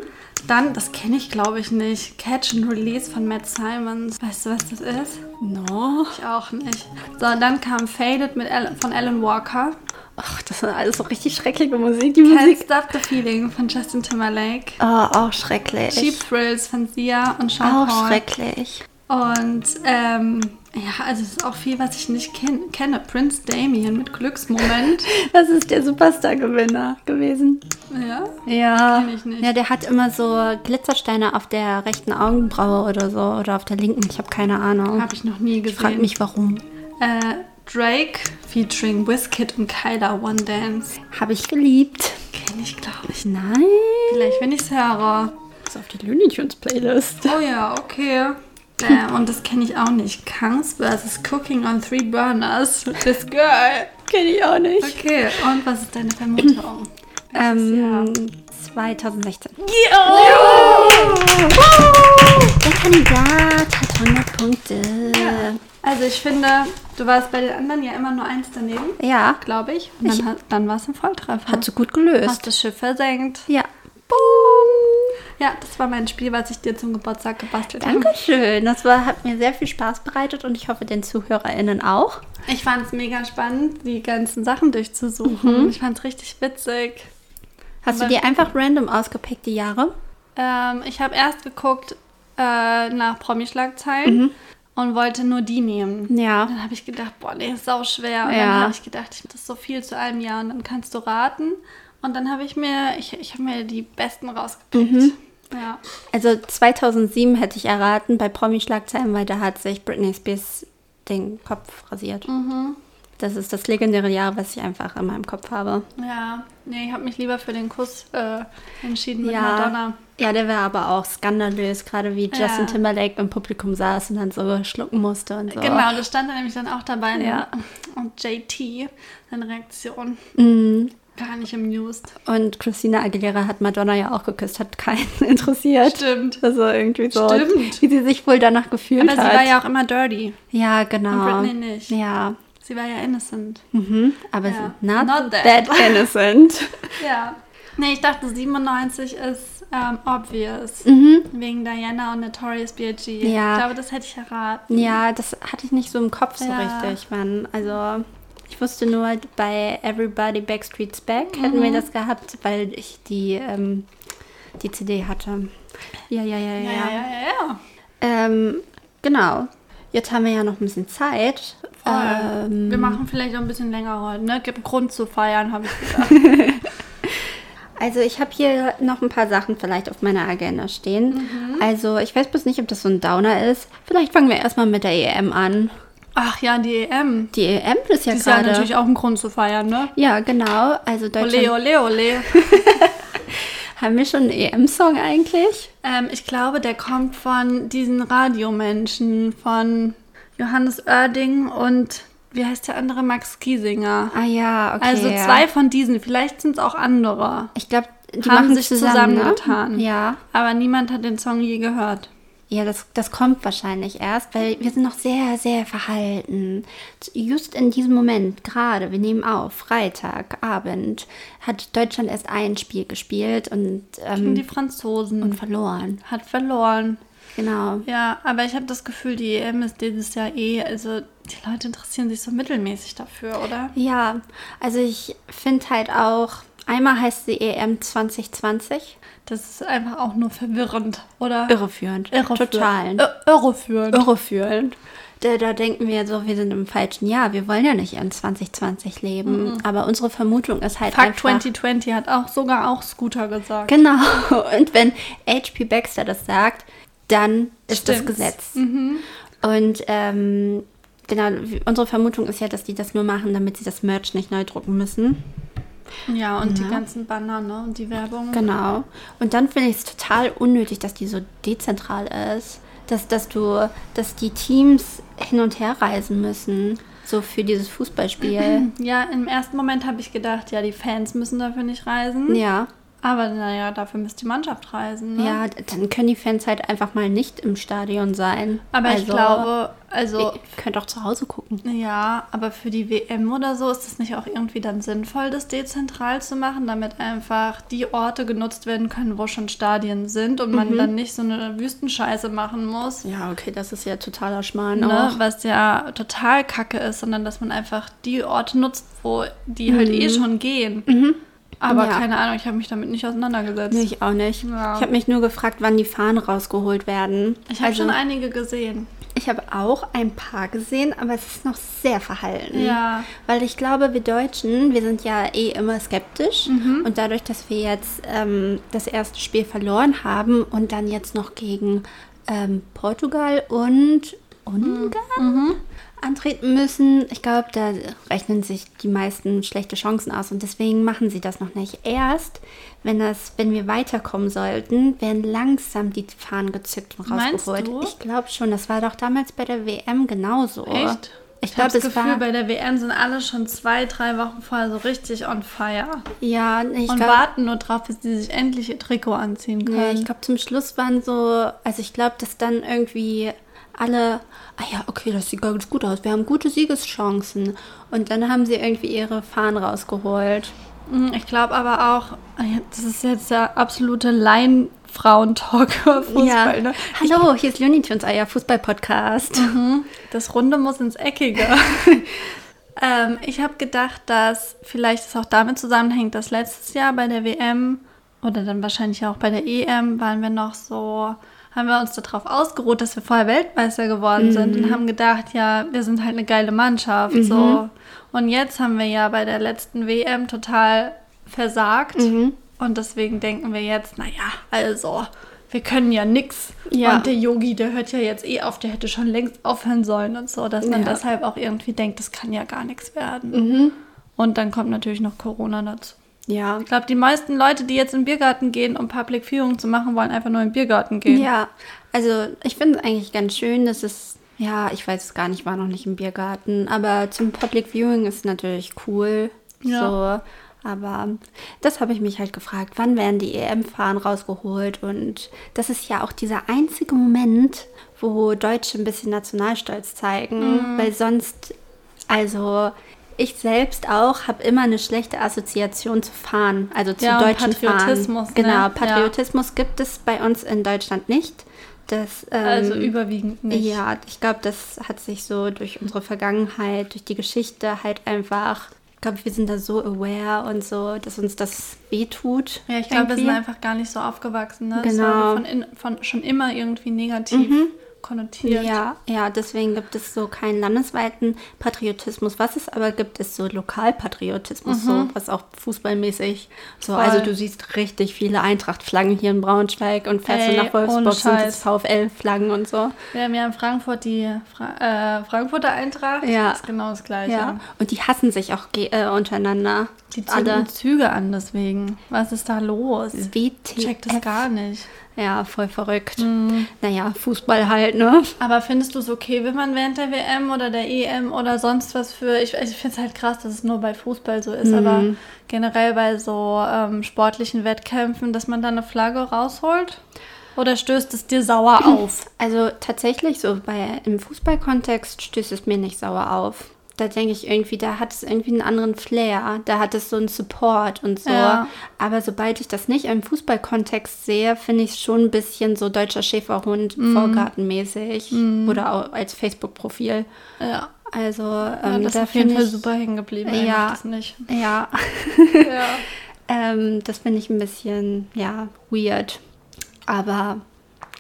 Dann, das kenne ich glaube ich nicht, Catch and Release von Matt Simons. Weißt du, was das ist? No. Ich auch nicht. So, dann kam Faded mit Alan, von Alan Walker. Ach, das ist alles so richtig schreckliche Musik, die Can't Musik. Stop the Feeling von Justin Timberlake. Oh, auch schrecklich. Cheap Thrills von Sia und Sean auch Paul. schrecklich. Und ähm, ja, also es ist auch viel, was ich nicht ken kenne. Prince Damien mit Glücksmoment. Das ist der Superstar-Gewinner gewesen. ja. Ja. Kenn ich nicht. Ja, der hat immer so Glitzersteine auf der rechten Augenbraue oder so oder auf der linken. Ich habe keine Ahnung. Habe ich noch nie Ich frage gesehen. mich, warum. Äh, Drake featuring Wizkid und Kyla One Dance. Habe ich geliebt. Kenne ich, glaube ich. Nein. Vielleicht, wenn ich es höre. Ist auf die Looney Tunes Playlist. Oh ja, okay. Äh, und das kenne ich auch nicht. Kangs vs. Cooking on Three Burners. This Girl. Kenne ich auch nicht. Okay, und was ist deine Vermutung? Ähm, 2016. Ja! Der Kandidat hat 100 Punkte. Also ich finde, du warst bei den anderen ja immer nur eins daneben, Ja, glaube ich. Und dann, hat- dann war es ein Volltreffer. hat so gut gelöst. Hast das Schiff versenkt. Ja. Ja, das war mein Spiel, was ich dir zum Geburtstag gebastelt habe. Dankeschön. Das war, hat mir sehr viel Spaß bereitet und ich hoffe den ZuhörerInnen auch. Ich fand es mega spannend, die ganzen Sachen durchzusuchen. Ich fand es richtig witzig. Hast du Aber- dir einfach random ausgepickt die Jahre? Ähm, ich habe erst geguckt äh, nach Promi-Schlagzeilen und wollte nur die nehmen. Ja. Dann habe ich gedacht, boah, nee, ist sau schwer. Und Ja. dann habe ich gedacht, das ist so viel zu einem Jahr und dann kannst du raten. Und dann habe ich mir, ich, ich habe mir die besten rausgepickt. Ja. Also 2007 hätte ich erraten bei Promi-Schlagzeilen, weil da hat sich Britney Spears den Kopf rasiert. Das ist das legendäre Jahr, was ich einfach in meinem Kopf habe. Ja, nee, ich habe mich lieber für den Kuss äh, entschieden mit Madonna. ja, der war aber auch skandalös, gerade wie Ja. Justin Timberlake im Publikum saß und dann so schlucken musste und so. Genau, das stand da nämlich dann auch dabei. ne? Ja. Und JT, seine Reaktion, Mhm. Gar nicht amused. Und Christina Aguilera hat Madonna ja auch geküsst, hat keinen interessiert. Stimmt. Also irgendwie so, Stimmt. wie sie sich wohl danach gefühlt Aber hat. sie war ja auch immer dirty. ja, genau. Und Britney nicht. Ja. Sie war ja innocent. Mhm. Aber Ja. not, Not that. that. innocent. Ja. Nee, ich dachte 97 ist ähm, obvious. mhm. Wegen Diana und Notorious B.I.G. Ja. Ich glaube, das hätte ich erraten. Ja, das hatte ich nicht so im Kopf so Ja. richtig, Mann. Also ich wusste nur, bei Everybody Backstreet's Back hätten wir das gehabt, weil ich die, ähm, die CD hatte. Ja, ja, ja, ja. Ja, ja, ja, ja. Ähm, genau. Jetzt haben wir ja noch ein bisschen Zeit. Ähm, Wir machen vielleicht auch ein bisschen länger heute, ne? Gibt Grund zu feiern, habe ich gedacht. Also ich habe hier noch ein paar Sachen vielleicht auf meiner Agenda stehen. Mhm. Also ich weiß bloß nicht, ob das so ein Downer ist. Vielleicht fangen wir erstmal mit der EM an. Ach ja, die EM. Die EM ist ja Die ist ja gerade. natürlich auch ein Grund zu feiern, ne? ja, genau. Also Deutschland. Ole, ole, ole. Haben wir schon einen EM-Song eigentlich? ähm, ich glaube, der kommt von diesen Radiomenschen, von Johannes Oerding und wie heißt der andere? Max Giesinger. Ah ja, okay. also zwei von diesen, vielleicht sind es auch andere. Ich glaube, die haben machen sich zusammen, zusammengetan. Ne? Ja. Aber niemand hat den Song je gehört. Ja, das, das kommt wahrscheinlich erst, weil wir sind noch sehr, sehr verhalten. Just in diesem Moment, gerade, wir nehmen auf, Freitagabend, hat Deutschland erst ein Spiel gespielt und, ähm, die Franzosen. und verloren. hat verloren. Genau. Ja, aber ich habe das Gefühl, die EM ist dieses Jahr eh, also die Leute interessieren sich so mittelmäßig dafür, oder? Ja, also ich finde halt auch, einmal heißt sie EM 2020. Das ist einfach auch nur verwirrend, oder? Irreführend. Irreführend. Total. Ir- Irreführend. irreführend. Da, da denken wir so, wir sind im falschen Jahr. Wir wollen ja nicht in 2020 leben. Aber unsere Vermutung ist halt Fuck einfach... 2020 hat auch sogar auch Scooter gesagt. Genau. Und wenn H.P. Baxter das sagt, dann ist das Stimmt's. Gesetz. Und ähm, genau, unsere Vermutung ist ja, dass die das nur machen, damit sie das Merch nicht neu drucken müssen. Ja, und die Ja. ganzen Banner, ne? Und die Werbung. Genau. Und dann finde ich es total unnötig, dass die so dezentral ist. Dass, dass du, dass die Teams hin und her reisen müssen. So für dieses Fußballspiel. Ja, im ersten Moment habe ich gedacht, ja, die Fans müssen dafür nicht reisen. ja. Aber naja, dafür müsste die Mannschaft reisen. Ne? Ja, dann können die Fans halt einfach mal nicht im Stadion sein. Aber ich Also, glaube, also Ihr könnt auch zu Hause gucken. Ja, aber für die WM oder so ist es nicht auch irgendwie dann sinnvoll, das dezentral zu machen, damit einfach die Orte genutzt werden können, wo schon Stadien sind und man dann nicht so eine Wüstenscheiße machen muss. Ja, okay, das ist ja totaler Schmarrn Ne, auch. was ja total kacke ist, sondern dass man einfach die Orte nutzt, wo die halt eh schon gehen. Aber Ja. keine Ahnung, ich habe mich damit nicht auseinandergesetzt. Nee, ich auch nicht. Ja. Ich habe mich nur gefragt, wann die Fahnen rausgeholt werden. Ich habe also, schon einige gesehen. ich habe auch ein paar gesehen, aber es ist noch sehr verhalten. Ja. Weil ich glaube, wir Deutschen, wir sind ja eh immer skeptisch. Mhm. Und dadurch, dass wir jetzt ähm, das erste Spiel verloren haben und dann jetzt noch gegen ähm, Portugal und Ungarn Mhm. Antreten müssen, ich glaube, da rechnen sich die meisten schlechte Chancen aus und deswegen machen sie das noch nicht. Erst, wenn das, wenn wir weiterkommen sollten, werden langsam die Fahnen gezückt und Meinst rausgeholt. du? Ich glaube schon, das war doch damals bei der WM genauso. Echt? Ich, ich glaube, das Gefühl, bei der WM sind alle schon zwei, drei Wochen vorher so richtig on fire. Ja, ich Und glaub, warten nur drauf, bis sie sich endlich ihr Trikot anziehen können. Nee, ich glaube, zum Schluss waren so, also ich glaube, dass dann irgendwie alle, ah ja, okay, das sieht ganz gut aus. Wir haben gute Siegeschancen. Und dann haben sie irgendwie ihre Fahnen rausgeholt. Mhm, ich glaube aber auch, ah das ist jetzt der absolute Laien Frauentalk über Fußball. Ja. Ne? Hallo, hier ist Looney Tunes, euer Fußball-Podcast. Mhm. Das Runde muss ins Eckige. ähm, ich habe gedacht, dass vielleicht es auch damit zusammenhängt, dass letztes Jahr bei der WM oder dann wahrscheinlich auch bei der EM waren wir noch so, haben wir uns darauf ausgeruht, dass wir vorher Weltmeister geworden mhm. sind und haben gedacht, ja, wir sind halt eine geile Mannschaft. Mhm. So. Und jetzt haben wir ja bei der letzten WM total versagt. Mhm. Und deswegen denken wir jetzt, naja, also, wir können ja nix. Ja. Und der Yogi, der hört ja jetzt eh auf, der hätte schon längst aufhören sollen und so, dass man ja. deshalb auch irgendwie denkt, das kann ja gar nichts werden. Mhm. Und dann kommt natürlich noch Corona dazu. Ja. Ich glaube, die meisten Leute, die jetzt in den Biergarten gehen, um Public Viewing zu machen, wollen einfach nur in den Biergarten gehen. Ja, also ich finde es eigentlich ganz schön, dass es, ja, ich weiß es gar nicht, war noch nicht im Biergarten, aber zum Public Viewing ist natürlich cool. Ja. So aber das habe ich mich halt gefragt, wann werden die EM-Fahren rausgeholt? Und das ist ja auch dieser einzige Moment, wo Deutsche ein bisschen Nationalstolz zeigen, mhm. weil sonst, also ich selbst auch habe immer eine schlechte Assoziation zu Fahren, also zu ja, deutschen Patriotismus. Fahren. Genau, ne? Patriotismus ja. gibt es bei uns in Deutschland nicht. Das, ähm, also überwiegend nicht. Ja, ich glaube, das hat sich so durch unsere Vergangenheit, durch die Geschichte halt einfach ich glaube, wir sind da so aware und so, dass uns das wehtut. Ja, ich glaube, wir sind einfach gar nicht so aufgewachsen. Ne? Genau. Von, in, von, schon immer irgendwie negativ. Mhm konnotiert. Ja, ja, deswegen gibt es so keinen landesweiten Patriotismus. Was es aber gibt, ist so Lokalpatriotismus, mhm. so was auch fußballmäßig. So, Voll. also du siehst richtig viele Eintracht-Flaggen hier in Braunschweig und fährst Ey, du nach Wolfsburg sind es VfL-Flaggen und so. Wir haben ja in Frankfurt die Fra äh, Frankfurter Eintracht. Ja. Das ist genau das Gleiche. Ja. Und die hassen sich auch äh, untereinander. Die ziehen Züge an deswegen. Was ist da los? WTF. Checkt das gar nicht. Ja, voll verrückt. Mhm. Naja, Fußball halt, ne? Aber findest du es okay, wenn man während der WM oder der EM oder sonst was für. Ich, ich finde es halt krass, dass es nur bei Fußball so ist, mhm. aber generell bei so ähm, sportlichen Wettkämpfen, dass man da eine Flagge rausholt? Oder stößt es dir sauer auf? Also tatsächlich so bei im Fußballkontext stößt es mir nicht sauer auf da denke ich irgendwie, da hat es irgendwie einen anderen Flair, da hat es so einen Support und so. Ja. Aber sobald ich das nicht im Fußballkontext sehe, finde ich es schon ein bisschen so deutscher Schäferhund, mm. vorgartenmäßig mm. oder auch als Facebook-Profil. Ja. Also, ähm, ja, das da ist auf jeden Fall super hängen geblieben. Ja, das nicht. Ja. ja. ähm, das finde ich ein bisschen, ja, weird. Aber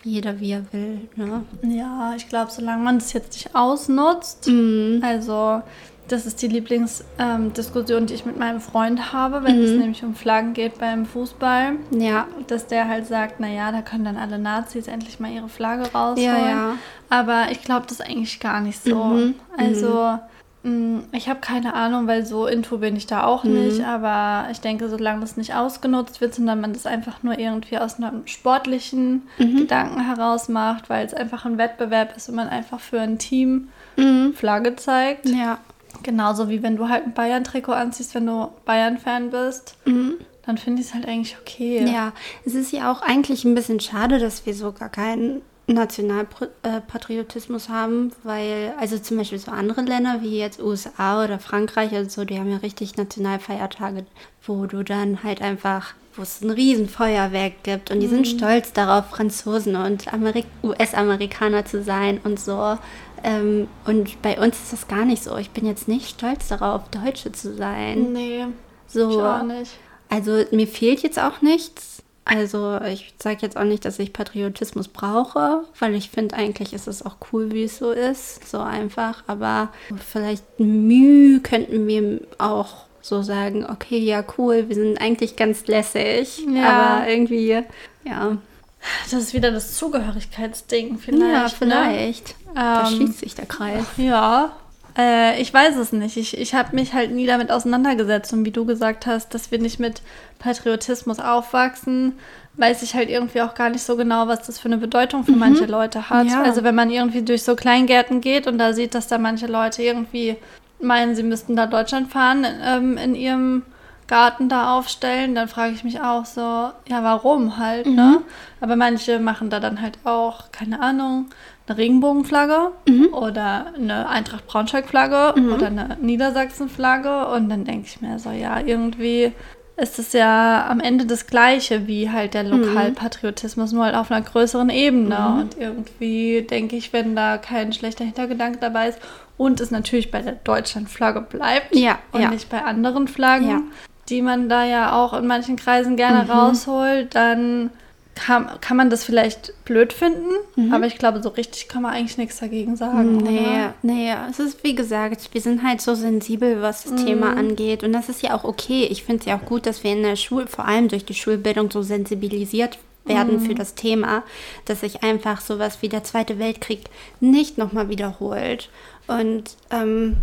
jeder wie er will. Ne? Ja, ich glaube, solange man das jetzt nicht ausnutzt, mhm. also das ist die Lieblingsdiskussion, ähm, die ich mit meinem Freund habe, wenn mhm. es nämlich um Flaggen geht beim Fußball. Ja. Dass der halt sagt, naja, da können dann alle Nazis endlich mal ihre Flagge rausholen. Ja, ja. Aber ich glaube das eigentlich gar nicht so. Mhm. Also Mm, ich habe keine Ahnung, weil so Info bin ich da auch mhm. nicht, aber ich denke, solange das nicht ausgenutzt wird, sondern man das einfach nur irgendwie aus einem sportlichen mhm. Gedanken heraus macht, weil es einfach ein Wettbewerb ist und man einfach für ein Team mhm. Flagge zeigt. Ja. Genauso wie wenn du halt ein Bayern-Trikot anziehst, wenn du Bayern-Fan bist. Mhm. Dann finde ich es halt eigentlich okay. Ja, es ist ja auch eigentlich ein bisschen schade, dass wir so gar keinen Nationalpatriotismus haben, weil, also zum Beispiel so andere Länder wie jetzt USA oder Frankreich oder so, die haben ja richtig Nationalfeiertage, wo du dann halt einfach, wo es ein Riesenfeuerwerk gibt und die mhm. sind stolz darauf, Franzosen und US-Amerikaner zu sein und so. Ähm, und bei uns ist das gar nicht so. Ich bin jetzt nicht stolz darauf, Deutsche zu sein. Nee, so. Ich auch nicht. Also mir fehlt jetzt auch nichts also ich sage jetzt auch nicht, dass ich Patriotismus brauche, weil ich finde eigentlich ist es auch cool, wie es so ist, so einfach. Aber vielleicht Mühe könnten wir auch so sagen, okay, ja cool, wir sind eigentlich ganz lässig, ja. aber irgendwie, ja. Das ist wieder das Zugehörigkeitsding vielleicht. Ja, vielleicht. Ne? Da ähm, schließt sich der Kreis. Ja, Äh, ich weiß es nicht. Ich, ich habe mich halt nie damit auseinandergesetzt. Und wie du gesagt hast, dass wir nicht mit Patriotismus aufwachsen, weiß ich halt irgendwie auch gar nicht so genau, was das für eine Bedeutung für mhm. manche Leute hat. Ja. Also wenn man irgendwie durch so Kleingärten geht und da sieht, dass da manche Leute irgendwie meinen, sie müssten da Deutschland fahren ähm, in ihrem Garten da aufstellen, dann frage ich mich auch so, ja, warum halt, mhm. ne? Aber manche machen da dann halt auch, keine Ahnung, eine Regenbogenflagge mhm. oder eine Eintracht Braunschweig-Flagge mhm. oder eine Niedersachsen-Flagge und dann denke ich mir so, ja, irgendwie ist es ja am Ende das Gleiche wie halt der mhm. Lokalpatriotismus, nur halt auf einer größeren Ebene. Mhm. Und irgendwie denke ich, wenn da kein schlechter Hintergedanke dabei ist und es natürlich bei der Deutschlandflagge bleibt ja, und ja. nicht bei anderen Flaggen, ja. die man da ja auch in manchen Kreisen gerne mhm. rausholt, dann kann, kann man das vielleicht blöd finden, mhm. aber ich glaube, so richtig kann man eigentlich nichts dagegen sagen. Nee, oder? nee, es ist wie gesagt, wir sind halt so sensibel, was das mhm. Thema angeht. Und das ist ja auch okay. Ich finde es ja auch gut, dass wir in der Schule, vor allem durch die Schulbildung, so sensibilisiert werden mhm. für das Thema, dass sich einfach sowas wie der Zweite Weltkrieg nicht nochmal wiederholt. Und ähm,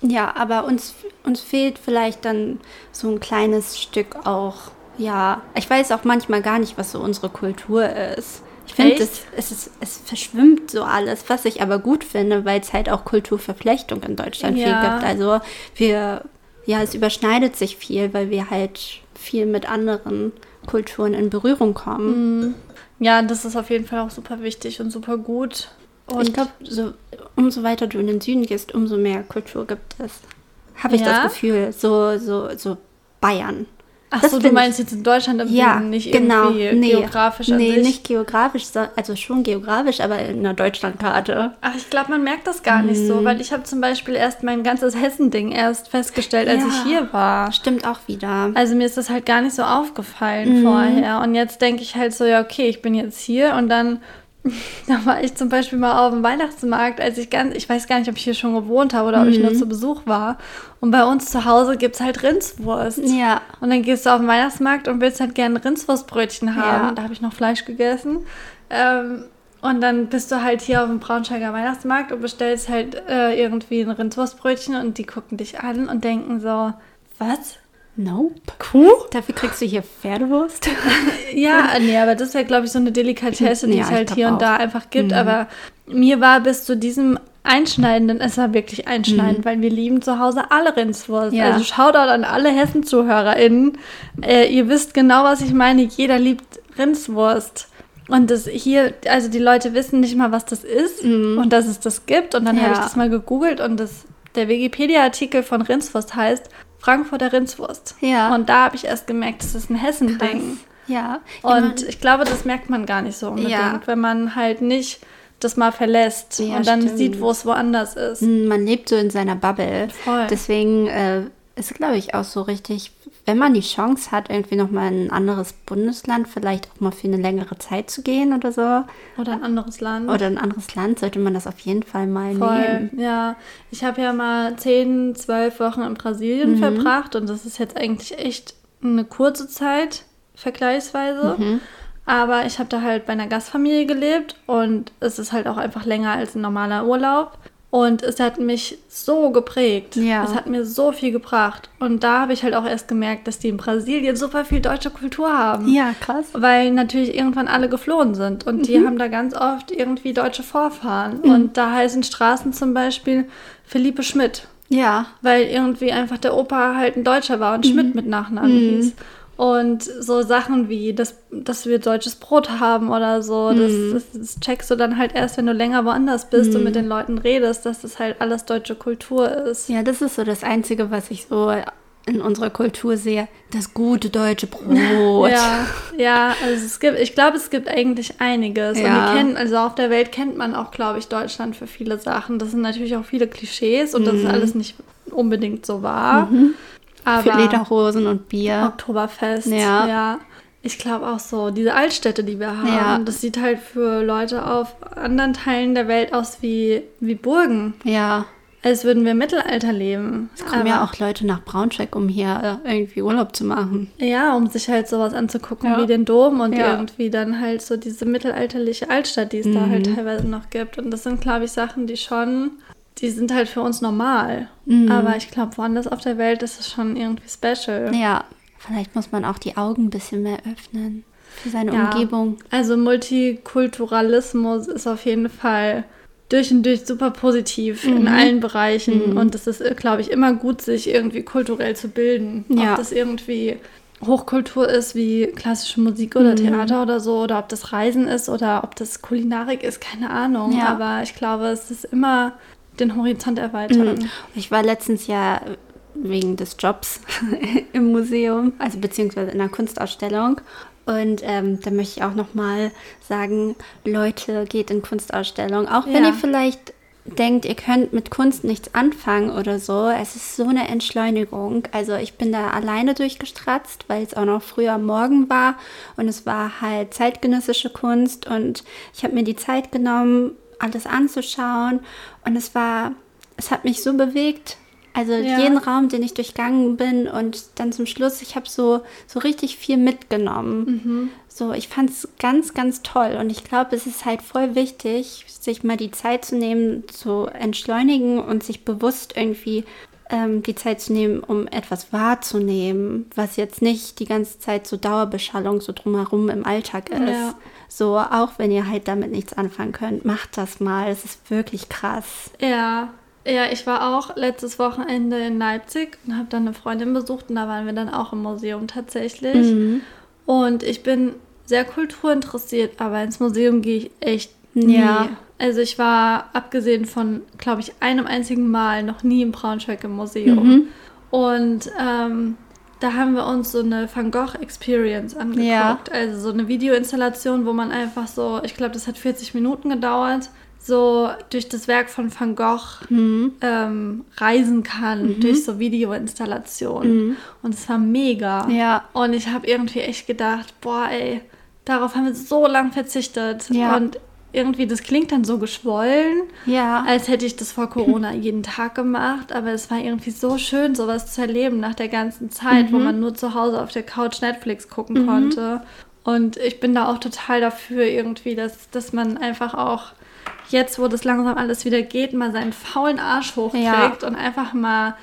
ja, aber uns, uns fehlt vielleicht dann so ein kleines Stück auch ja, ich weiß auch manchmal gar nicht, was so unsere Kultur ist. Ich finde, es, es, es verschwimmt so alles, was ich aber gut finde, weil es halt auch Kulturverflechtung in Deutschland ja. viel gibt. Also wir, ja, es überschneidet sich viel, weil wir halt viel mit anderen Kulturen in Berührung kommen. Mhm. Ja, das ist auf jeden Fall auch super wichtig und super gut. Und ich glaube, so, umso weiter du in den Süden gehst, umso mehr Kultur gibt es. Habe ich ja? das Gefühl. So, so, so Bayern. Ach das so, du meinst jetzt in Deutschland im ja, nicht genau, irgendwie nee, geografisch Nee, sich. nicht geografisch, also schon geografisch, aber in einer Deutschlandkarte. Ach, ich glaube, man merkt das gar nicht so, mhm. weil ich habe zum Beispiel erst mein ganzes Hessen-Ding erst festgestellt, als ja, ich hier war. Stimmt auch wieder. Also mir ist das halt gar nicht so aufgefallen mhm. vorher. Und jetzt denke ich halt so, ja, okay, ich bin jetzt hier und dann da war ich zum Beispiel mal auf dem Weihnachtsmarkt, als ich ganz, ich weiß gar nicht, ob ich hier schon gewohnt habe oder ob ich nur mhm. zu Besuch war. Und bei uns zu Hause gibt es halt Rindswurst. Ja. Und dann gehst du auf den Weihnachtsmarkt und willst halt gerne Rindswurstbrötchen haben. Ja. Da habe ich noch Fleisch gegessen. Ähm, und dann bist du halt hier auf dem Braunschweiger Weihnachtsmarkt und bestellst halt äh, irgendwie ein Rindswurstbrötchen und die gucken dich an und denken so, was? Nope. Kuh? Dafür kriegst du hier Pferdewurst? ja, nee, aber das ist ja, glaube ich, so eine Delikatesse, die ja, es halt hier und da einfach gibt. Mhm. Aber mir war bis zu diesem einschneidenden, es war wirklich einschneidend, mhm. weil wir lieben zu Hause alle Rindswurst. Ja. Also Shoutout an alle Hessen-ZuhörerInnen. Äh, ihr wisst genau, was ich meine. Jeder liebt Rindswurst. Und das hier, also die Leute wissen nicht mal, was das ist mhm. und dass es das gibt. Und dann ja. habe ich das mal gegoogelt und das, der Wikipedia-Artikel von Rindswurst heißt, Frankfurter Rindswurst. Ja. Und da habe ich erst gemerkt, das ist ein Hessen-Ding. Ja. Und ich, glaube, das merkt man gar nicht so unbedingt, ja. wenn man halt nicht das mal verlässt ja, und dann stimmt. sieht, wo es woanders ist. Hm, man lebt so in seiner Bubble. Voll. Deswegen äh, ist, glaube ich, auch so richtig wenn man die Chance hat, irgendwie nochmal in ein anderes Bundesland, vielleicht auch mal für eine längere Zeit zu gehen oder so. Oder ein anderes Land. Oder ein anderes Land, sollte man das auf jeden Fall mal Voll, nehmen. Ja, ich habe ja mal 10, 12 Wochen in Brasilien mhm. verbracht und das ist jetzt eigentlich echt eine kurze Zeit, vergleichsweise. Mhm. Aber ich habe da halt bei einer Gastfamilie gelebt und es ist halt auch einfach länger als ein normaler Urlaub. Und es hat mich so geprägt. Ja. Es hat mir so viel gebracht. Und da habe ich halt auch erst gemerkt, dass die in Brasilien super viel deutsche Kultur haben. Ja, krass. Weil natürlich irgendwann alle geflohen sind. Und mhm. die haben da ganz oft irgendwie deutsche Vorfahren. Mhm. Und da heißen Straßen zum Beispiel Philippe Schmidt. Ja. Weil irgendwie einfach der Opa halt ein Deutscher war und mhm. Schmidt mit Nachnamen mhm. hieß. Und so Sachen wie, dass, dass wir deutsches Brot haben oder so, das, mhm. das, das, checkst du dann halt erst, wenn du länger woanders bist mm. und mit mhm. den Leuten redest, dass das halt alles deutsche Kultur ist. Ja, das ist so das Einzige, was ich so in unserer Kultur sehe. Das gute deutsche Brot. ja, ja, also es gibt, ich glaube, es gibt eigentlich einiges. Ja. Und wir kennen, also auf der Welt kennt man auch, glaube ich, Deutschland für viele Sachen. Das sind natürlich auch viele Klischees und mm. das ist mhm. alles nicht unbedingt so wahr. -hmm. Aber Für Lederhosen und Bier. Oktoberfest. Ja. ja. Ich glaube auch so, diese Altstädte, die wir haben, ja. das sieht halt für Leute auf anderen Teilen der Welt aus wie, wie Burgen. Ja. Als würden wir im Mittelalter leben. Es kommen Aber, ja auch Leute nach Braunschweig, um hier äh, irgendwie Urlaub zu machen. Ja, um sich halt sowas anzugucken ja. wie den Dom und ja. irgendwie dann halt so diese mittelalterliche Altstadt, die es mhm. da halt teilweise noch gibt. Und das sind, glaube ich, Sachen, die schon die sind halt für uns normal. Mhm. Aber ich glaube, woanders auf der Welt ist es schon irgendwie special. Ja, vielleicht muss man auch die Augen ein bisschen mehr öffnen für seine Ja. Umgebung. Also Multikulturalismus ist auf jeden Fall durch und durch super positiv in Mhm. allen Bereichen. Mhm. Und es ist, glaube ich, immer gut, sich irgendwie kulturell zu bilden. Ja. Ob das irgendwie Hochkultur ist, wie klassische Musik oder Mhm. Theater oder so, oder ob das Reisen ist oder ob das Kulinarik ist, keine Ahnung. Ja. Aber ich glaube, es ist immer den Horizont erweitern. Mhm. Ich war letztens ja wegen des Jobs im Museum, also beziehungsweise in einer Kunstausstellung. Und ähm, da möchte ich auch nochmal sagen, Leute, geht in Kunstausstellungen. Auch wenn Ja. ihr vielleicht denkt, ihr könnt mit Kunst nichts anfangen oder so. Es ist so eine Entschleunigung. Also ich bin da alleine durchgestratzt, weil es auch noch früh am Morgen war. Und es war halt zeitgenössische Kunst. Und ich habe mir die Zeit genommen, alles anzuschauen. Und es war, es hat mich so bewegt. Also Ja. jeden Raum, den ich durchgangen bin und dann zum Schluss, ich habe so, so richtig viel mitgenommen. So, ich fand es ganz, ganz toll und ich glaube, es ist halt voll wichtig, sich mal die Zeit zu nehmen, zu entschleunigen und sich bewusst irgendwie ähm, die Zeit zu nehmen, um etwas wahrzunehmen, was jetzt nicht die ganze Zeit so Dauerbeschallung so drumherum im Alltag ist. Ja. So, auch wenn ihr halt damit nichts anfangen könnt, macht das mal. Es ist wirklich krass. Ja, ja, ich war auch letztes Wochenende in Leipzig und habe dann eine Freundin besucht und da waren wir dann auch im Museum tatsächlich. Mhm. Und ich bin sehr kulturinteressiert, aber ins Museum gehe ich echt nie. Ja. Also ich war abgesehen von, glaube ich, einem einzigen Mal noch nie im Braunschweig im Museum. Mhm. Und ähm, da haben wir uns so eine Van Gogh Experience angeguckt. Ja. Also so eine Videoinstallation, wo man einfach so, ich glaube, das hat 40 Minuten gedauert, so durch das Werk von Van Gogh Mhm. ähm, reisen kann, durch so Videoinstallationen. Und es war mega. Ja. Und ich habe irgendwie echt gedacht, boah, ey, darauf haben wir so lang verzichtet. Ja. Und irgendwie, das klingt dann so geschwollen, Ja. als hätte ich das vor Corona jeden Tag gemacht. Aber es war irgendwie so schön, sowas zu erleben nach der ganzen Zeit, wo man nur zu Hause auf der Couch Netflix gucken konnte. Und ich bin da auch total dafür irgendwie, dass, dass man einfach auch jetzt, wo das langsam alles wieder geht, mal seinen faulen Arsch hochkriegt Ja. und einfach mal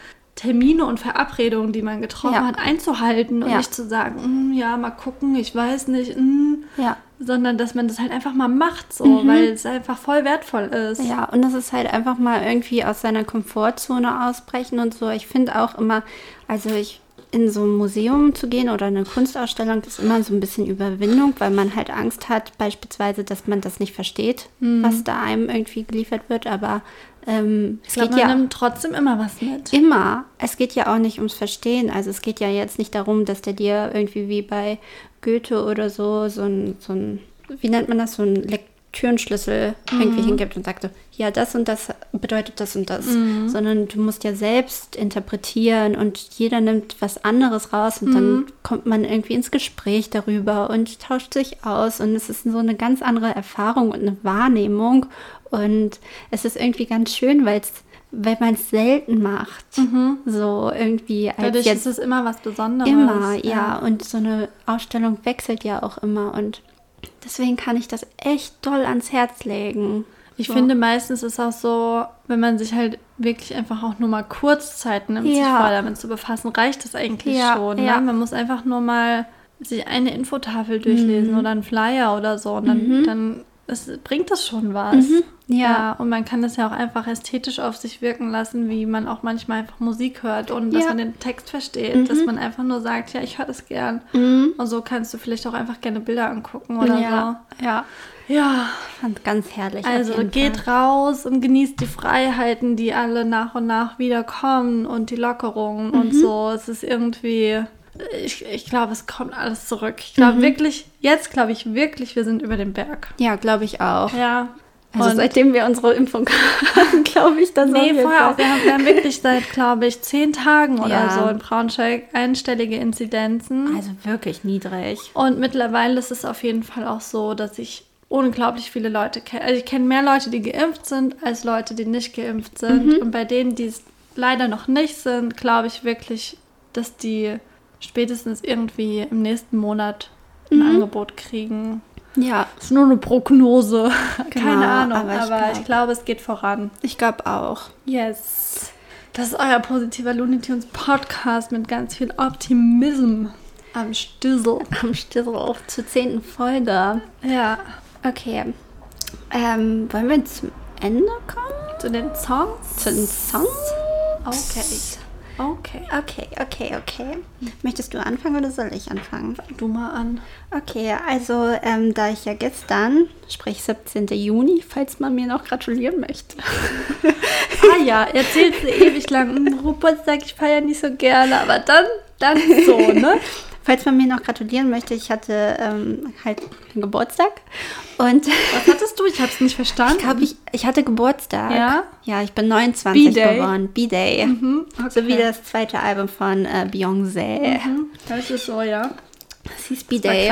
Termine und Verabredungen, die man getroffen Ja. hat, einzuhalten und Ja. nicht zu sagen, "Mm, ja, mal gucken, ich weiß nicht, mm", Ja. sondern dass man das halt einfach mal macht, so, weil es einfach voll wertvoll ist. Ja, und das ist halt einfach mal irgendwie aus seiner Komfortzone ausbrechen und so. Ich finde auch immer, also ich in so ein Museum zu gehen oder eine Kunstausstellung ist immer so ein bisschen Überwindung, weil man halt Angst hat, beispielsweise, dass man das nicht versteht, was da einem irgendwie geliefert wird. Aber ähm, es Ich glaube, geht man ja nimmt trotzdem immer was mit. immer. Es geht ja auch nicht ums Verstehen. Also es geht ja jetzt nicht darum, dass der dir irgendwie wie bei Goethe oder so so ein, so ein wie nennt man das, so ein Lektürenschlüssel irgendwie hingibt und sagt so, ja, das und das bedeutet das und das. Sondern du musst ja selbst interpretieren und jeder nimmt was anderes raus und dann kommt man irgendwie ins Gespräch darüber und tauscht sich aus und es ist so eine ganz andere Erfahrung und eine Wahrnehmung und es ist irgendwie ganz schön, weil es weil man es selten macht. So irgendwie als Dadurch jetzt ist es immer was Besonderes. immer, ja. Und so eine Ausstellung wechselt ja auch immer und deswegen kann ich das echt doll ans Herz legen. Ich So. finde, meistens ist auch so, wenn man sich halt wirklich einfach auch nur mal kurz Zeit nimmt, sich Ja. voll damit zu befassen, reicht das eigentlich Ja, schon. ja. Ne? Man muss einfach nur mal sich eine Infotafel Mhm. durchlesen oder einen Flyer oder so. Und dann, dann ist, bringt das schon was. Mhm. Ja. Und man kann das ja auch einfach ästhetisch auf sich wirken lassen, wie man auch manchmal einfach Musik hört und dass Ja. man den Text versteht. Dass man einfach nur sagt, ja, ich höre das gern. Und so kannst du vielleicht auch einfach gerne Bilder angucken oder ja, ja. Ja, fand ganz herrlich. also geht Fall. raus und genießt die Freiheiten, die alle nach und nach wieder kommen und die Lockerungen und so. Es ist irgendwie, ich, ich glaube, es kommt alles zurück. Ich glaube wirklich, jetzt glaube ich wirklich, wir sind über dem Berg. Ja, glaube ich auch. Ja. Also Und- seitdem wir unsere Impfung hatten, glaube ich, auf Nee, vorher auch. Wir haben, wir haben wirklich seit, glaube ich, zehn Tagen oder Ja. so in Braunschweig einstellige Inzidenzen. Also wirklich niedrig. Und mittlerweile ist es auf jeden Fall auch so, dass ich unglaublich viele Leute kenne. Also ich kenne mehr Leute, die geimpft sind, als Leute, die nicht geimpft sind. Mhm. Und bei denen, die es leider noch nicht sind, glaube ich wirklich, dass die spätestens irgendwie im nächsten Monat ein Mhm. Angebot kriegen. Ja, ist nur eine Prognose. Keine Genau, Ahnung, aber aber, ich glaub- ich, glaube, es geht voran. ich glaube auch. Yes. Das ist euer positiver Looney Tunes Podcast mit ganz viel Optimism am Stüssel. Am Stissel auf zur zehnten Folge. Ja. Okay. Ähm, wollen wir zum Ende kommen? Zu den Songs? Zu den Songs? Okay. Okay. Okay, okay, okay. Möchtest du anfangen oder soll ich anfangen? Du mal an. Okay, also ähm, da ich ja gestern, sprich 17. Juni, falls man mir noch gratulieren möchte. Ah ja, erzählt sie ewig lang. "Mm, Geburtstag, ich feiere nicht so gerne, aber dann, dann so, ne? Falls man mir noch gratulieren möchte, ich hatte ähm, halt einen Geburtstag und Was hattest du? Ich hab's nicht verstanden. ich glaube, ich, ich hatte Geburtstag. Ja? Ja, ich bin 29 B-Day. geworden. B-Day. Mhm, So wie okay. das zweite Album von äh, Beyoncé. Mhm, Das ist so, ja. Das hieß B-Day.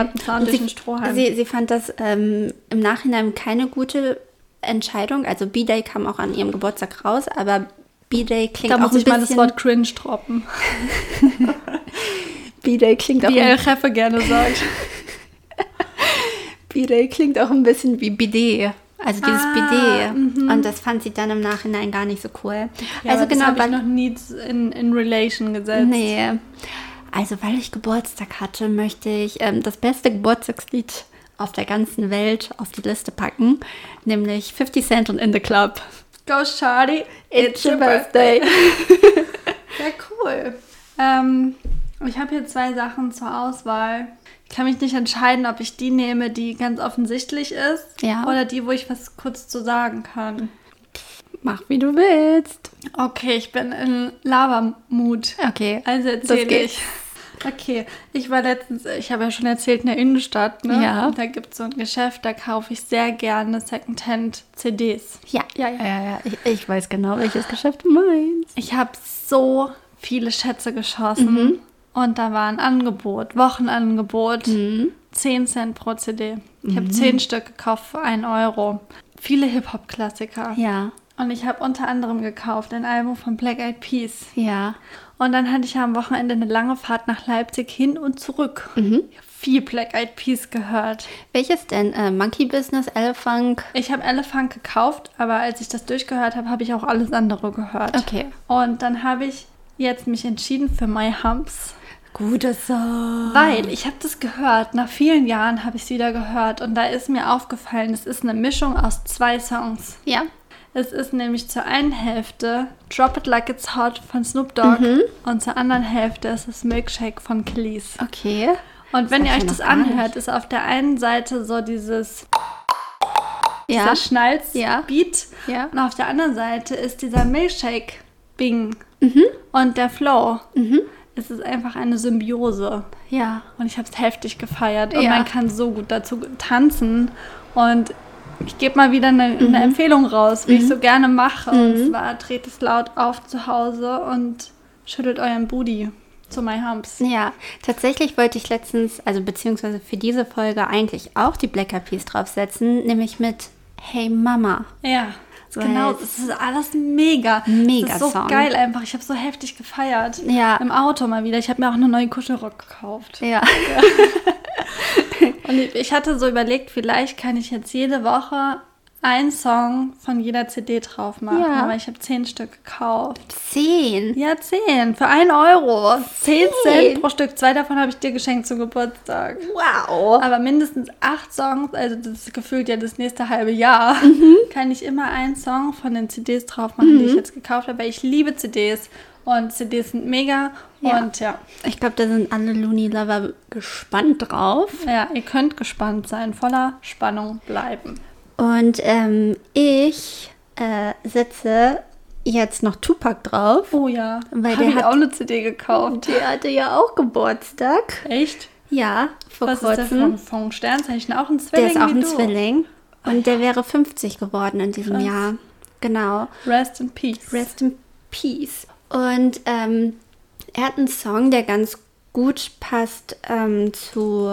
sie, sie, sie fand das ähm, im Nachhinein keine gute Entscheidung. Also B-Day kam auch an ihrem Geburtstag raus, aber B-Day klingt Da auch muss ein ich mal bisschen... das Wort cringe droppen. B-Day klingt, auch Wie El Jefe gerne sagt. B-Day klingt auch ein bisschen wie Bidet. Also dieses Ah, Bidet. Und das fand sie dann im Nachhinein gar nicht so cool. Ja, also genau, das habe ich noch nie in, in Relation gesetzt. Nee. Also, weil ich Geburtstag hatte, möchte ich ähm, das beste Geburtstagslied auf der ganzen Welt auf die Liste packen, nämlich 50 Cent und In the Club. Go Charlie, It's your birthday. Ja, cool. Ähm, ich habe hier zwei Sachen zur Auswahl. Ich kann mich nicht entscheiden, ob ich die nehme, die ganz offensichtlich ist, Ja. oder die, wo ich was kurz zu sagen kann. Mach wie du willst. Okay, ich bin in Lava-Mut. Okay. Also erzähle ich. Okay, ich war letztens, ich habe ja schon erzählt, in der Innenstadt, ne? Ja. Und da gibt es so ein Geschäft, da kaufe ich sehr gerne Secondhand-CDs. Ja, ja, ja, ja. ja. Ich, ich weiß genau, welches Geschäft du meinst. Ich habe so viele Schätze geschossen. Mhm. Und da war ein Angebot, Wochenangebot, Mhm. 10 Cent pro CD. Ich habe 10 Stück gekauft für 1 Euro. Viele Hip-Hop-Klassiker. Ja, Und ich habe unter anderem gekauft ein Album von Black Eyed Peas. ja. Und dann hatte ich ja am Wochenende eine lange Fahrt nach Leipzig hin und zurück. Mhm. Ich habe viel Black Eyed Peas gehört. Welches denn? Äh, Monkey Business, Elephant? Ich habe Elephant gekauft, aber als ich das durchgehört habe, habe ich auch alles andere gehört. Okay. Und dann habe ich jetzt mich entschieden für My Humps. Guter Song. Weil ich habe das gehört, nach vielen Jahren habe ich es wieder gehört und da ist mir aufgefallen, es ist eine Mischung aus zwei Songs. Ja. Es ist nämlich zur einen Hälfte Drop It Like It's Hot von Snoop Dogg und zur anderen Hälfte ist es Milkshake von Kelis. Okay. Und wenn ihr euch das anhört, ist auf der einen Seite so dieses Ja. dieser Schnalz Ja. Beat Ja. und auf der anderen Seite ist dieser Milkshake Bing Mhm. und der Flow. Es ist einfach eine Symbiose. Ja. Und ich habe es heftig gefeiert. Und Ja. man kann so gut dazu tanzen. Und ich gebe mal wieder eine, Mhm. eine Empfehlung raus, wie ich so gerne mache. Und zwar dreht es laut auf zu Hause und schüttelt euren Booty zu My Humps. Ja, tatsächlich wollte ich letztens, also beziehungsweise für diese Folge eigentlich auch die Black Eyed Peas draufsetzen, nämlich mit Hey Mama. Ja, Weil genau. es- Das ist alles mega. Mega Das ist so Song. geil einfach. Ich habe so heftig gefeiert. Ja. Im Auto mal wieder. Ich habe mir auch eine neue Kuschelrock gekauft. Ja. Und ich- ich hatte so überlegt, vielleicht kann ich jetzt jede Woche einen Song von jeder CD drauf machen. Ja. Aber ich habe zehn Stück gekauft. Zehn. Ja, zehn. Für einen Euro. Zehn Zehn? Cent pro Stück. Zwei davon habe ich dir geschenkt zum Geburtstag. Wow. Aber mindestens acht Songs, also das ist gefühlt ja das nächste halbe Jahr, Mhm. kann ich immer einen Song von den CDs drauf machen, die ich jetzt gekauft habe. Weil ich liebe CDs. Und CDs sind mega. Ja. Und ja. Ich glaube, da sind alle Looney Lover gespannt drauf. ja, ihr könnt gespannt sein, voller Spannung bleiben. Und ähm, ich äh, setze jetzt noch Tupac drauf. Oh ja, Weil habe der ich hat- auch eine CD gekauft. Der hatte ja auch Geburtstag. Echt? Ja, vor Was ist der kurzem. von, von Sternzeichen? Auch ein Zwilling Der ist auch ein du. Zwilling. Und der wäre 50 geworden in diesem Krass. Jahr. Genau. Rest in Peace. Rest in Peace. Und ähm, er hat einen Song, der ganz gut passt ähm, zu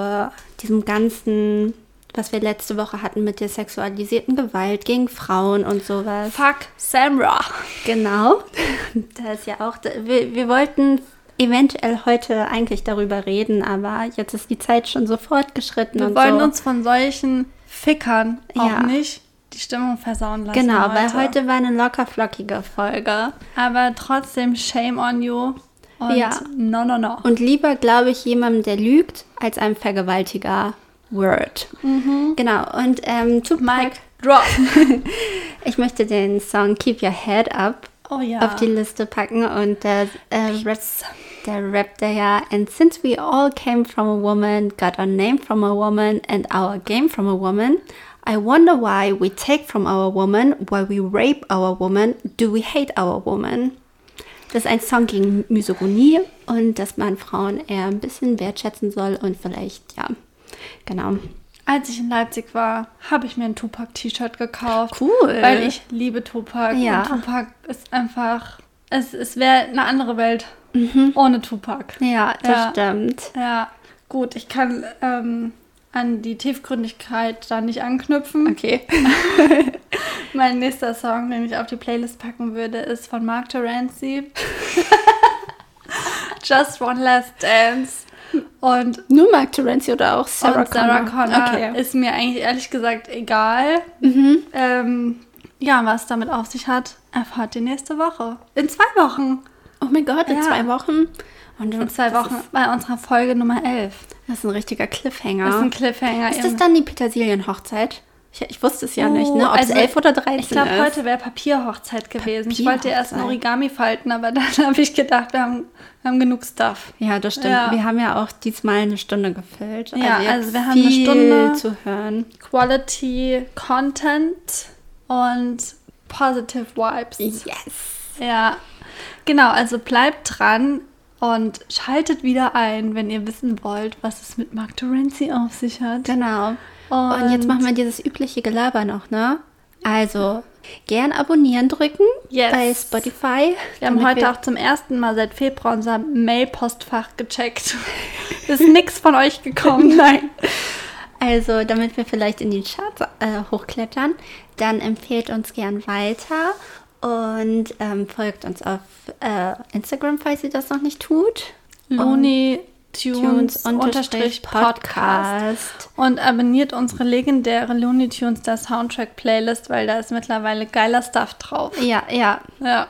diesem ganzen, was wir letzte Woche hatten mit der sexualisierten Gewalt gegen Frauen und sowas. Fuck Samra. Genau. Da ist ja auch, wir, wir wollten eventuell heute eigentlich darüber reden, aber jetzt ist die Zeit schon so fortgeschritten Wir und wollen so. uns von solchen Fickern auch Ja. nicht die Stimmung versauen lassen. genau, weil heute war eine locker flockige Folge. Aber trotzdem, shame on you. Und Ja. no, no, no. Und lieber glaube ich jemandem, der lügt, als einem Vergewaltiger. Word. Genau. Und ähm, Tupac, drop. ich möchte den Song Keep Your Head Up Oh ja. auf die Liste packen und der, äh, Rap, der rappt der ja And since we all came from a woman, got our name from a woman and our game from a woman, I wonder why we take from our woman, why we rape our woman, do we hate our woman? Das ist ein Song gegen Misogynie und dass man Frauen eher ein bisschen wertschätzen soll und vielleicht, ja, genau. Als ich in Leipzig war, habe ich mir ein Tupac-T-Shirt gekauft. Cool. Weil ich liebe Tupac. Ja. Und Tupac ist einfach. Es, es wäre eine andere Welt ohne Tupac. Ja, das Ja. stimmt. Ja, gut, ich kann ähm, an die Tiefgründigkeit da nicht anknüpfen. Okay. Mein nächster Song, den ich auf die Playlist packen würde, ist von Mark Terenzi. Just One Last Dance. Und Nur Mark Terenzi oder auch Sarah, und Sarah Connor? Connor Okay. ist mir eigentlich ehrlich gesagt egal. Ähm, ja, was damit auf sich hat, erfahrt ihr nächste Woche. In zwei Wochen. Oh mein Gott, in Ja. zwei Wochen. Und In zwei Wochen bei unserer Folge Nummer 11. das ist ein richtiger Cliffhanger. Das ist ein Cliffhanger. Ist das dann die Petersilien-Hochzeit? Ich, ich wusste es ja nicht, ne? Oh, Ob es also, 11 oder 13 Ich glaube, heute wäre Papierhochzeit gewesen. Ich wollte erst ein Papierhochzeit. Origami falten, aber dann habe ich gedacht, wir haben, wir haben genug Stuff. Ja, das stimmt. Ja. Wir haben ja auch diesmal eine Stunde gefüllt. Ja, habt also wir haben eine Stunde. zu hören. Quality Content und Positive Vibes. Yes. Ja, genau. Also bleibt dran und schaltet wieder ein, wenn ihr wissen wollt, was es mit Mark Terenzi auf sich hat. Genau. Und, jetzt machen wir dieses übliche Gelaber noch, ne? Also, gern abonnieren drücken Yes. bei Spotify. Wir haben heute auch zum ersten Mal seit Februar unser Mail-Postfach gecheckt. Ist nichts von euch gekommen. Nein. Also, damit wir vielleicht in die Charts äh, hochklettern, dann empfehlt uns gern weiter und ähm, folgt uns auf äh, Instagram, falls ihr das noch nicht tut. Looney Tunes Tunes unterstrich unterstrich Podcast. Podcast. Und abonniert unsere legendäre Looney Tunes der Soundtrack Playlist, weil da ist mittlerweile geiler Stuff drauf. Ja, ja. Ja.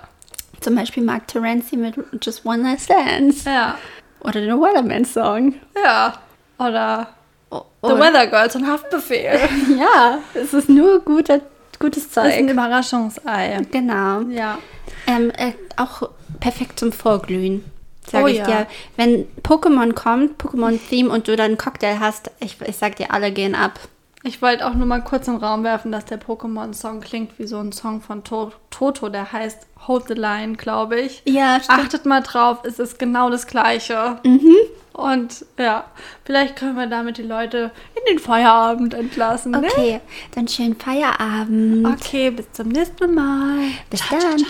Zum Beispiel Mark Terenzi mit Just One Night Dance. Ja. Oder den Weatherman Song. Ja. Oder Oh, The Weather Girls und Haftbefehl. Ja, es ist nur guter, gutes Das ist ein Zeug. Überraschungsei. Genau. Ja. Ähm, äh, auch perfekt zum Vorglühen. Sag Oh ich ja. dir. Wenn Pokémon kommt, Pokémon-Theme und du dann einen Cocktail hast, ich, ich sag dir, alle gehen ab. Ich wollte auch nur mal kurz den Raum werfen, dass der Pokémon-Song klingt wie so ein Song von to Toto, der heißt Hold the Line, glaube ich. Ja, Achtet mal drauf, es ist genau das Gleiche. Mhm. Und ja, vielleicht können wir damit die Leute in den Feierabend entlassen. Ne? Okay, dann schönen Feierabend. Okay, bis zum nächsten Mal. Bis dann.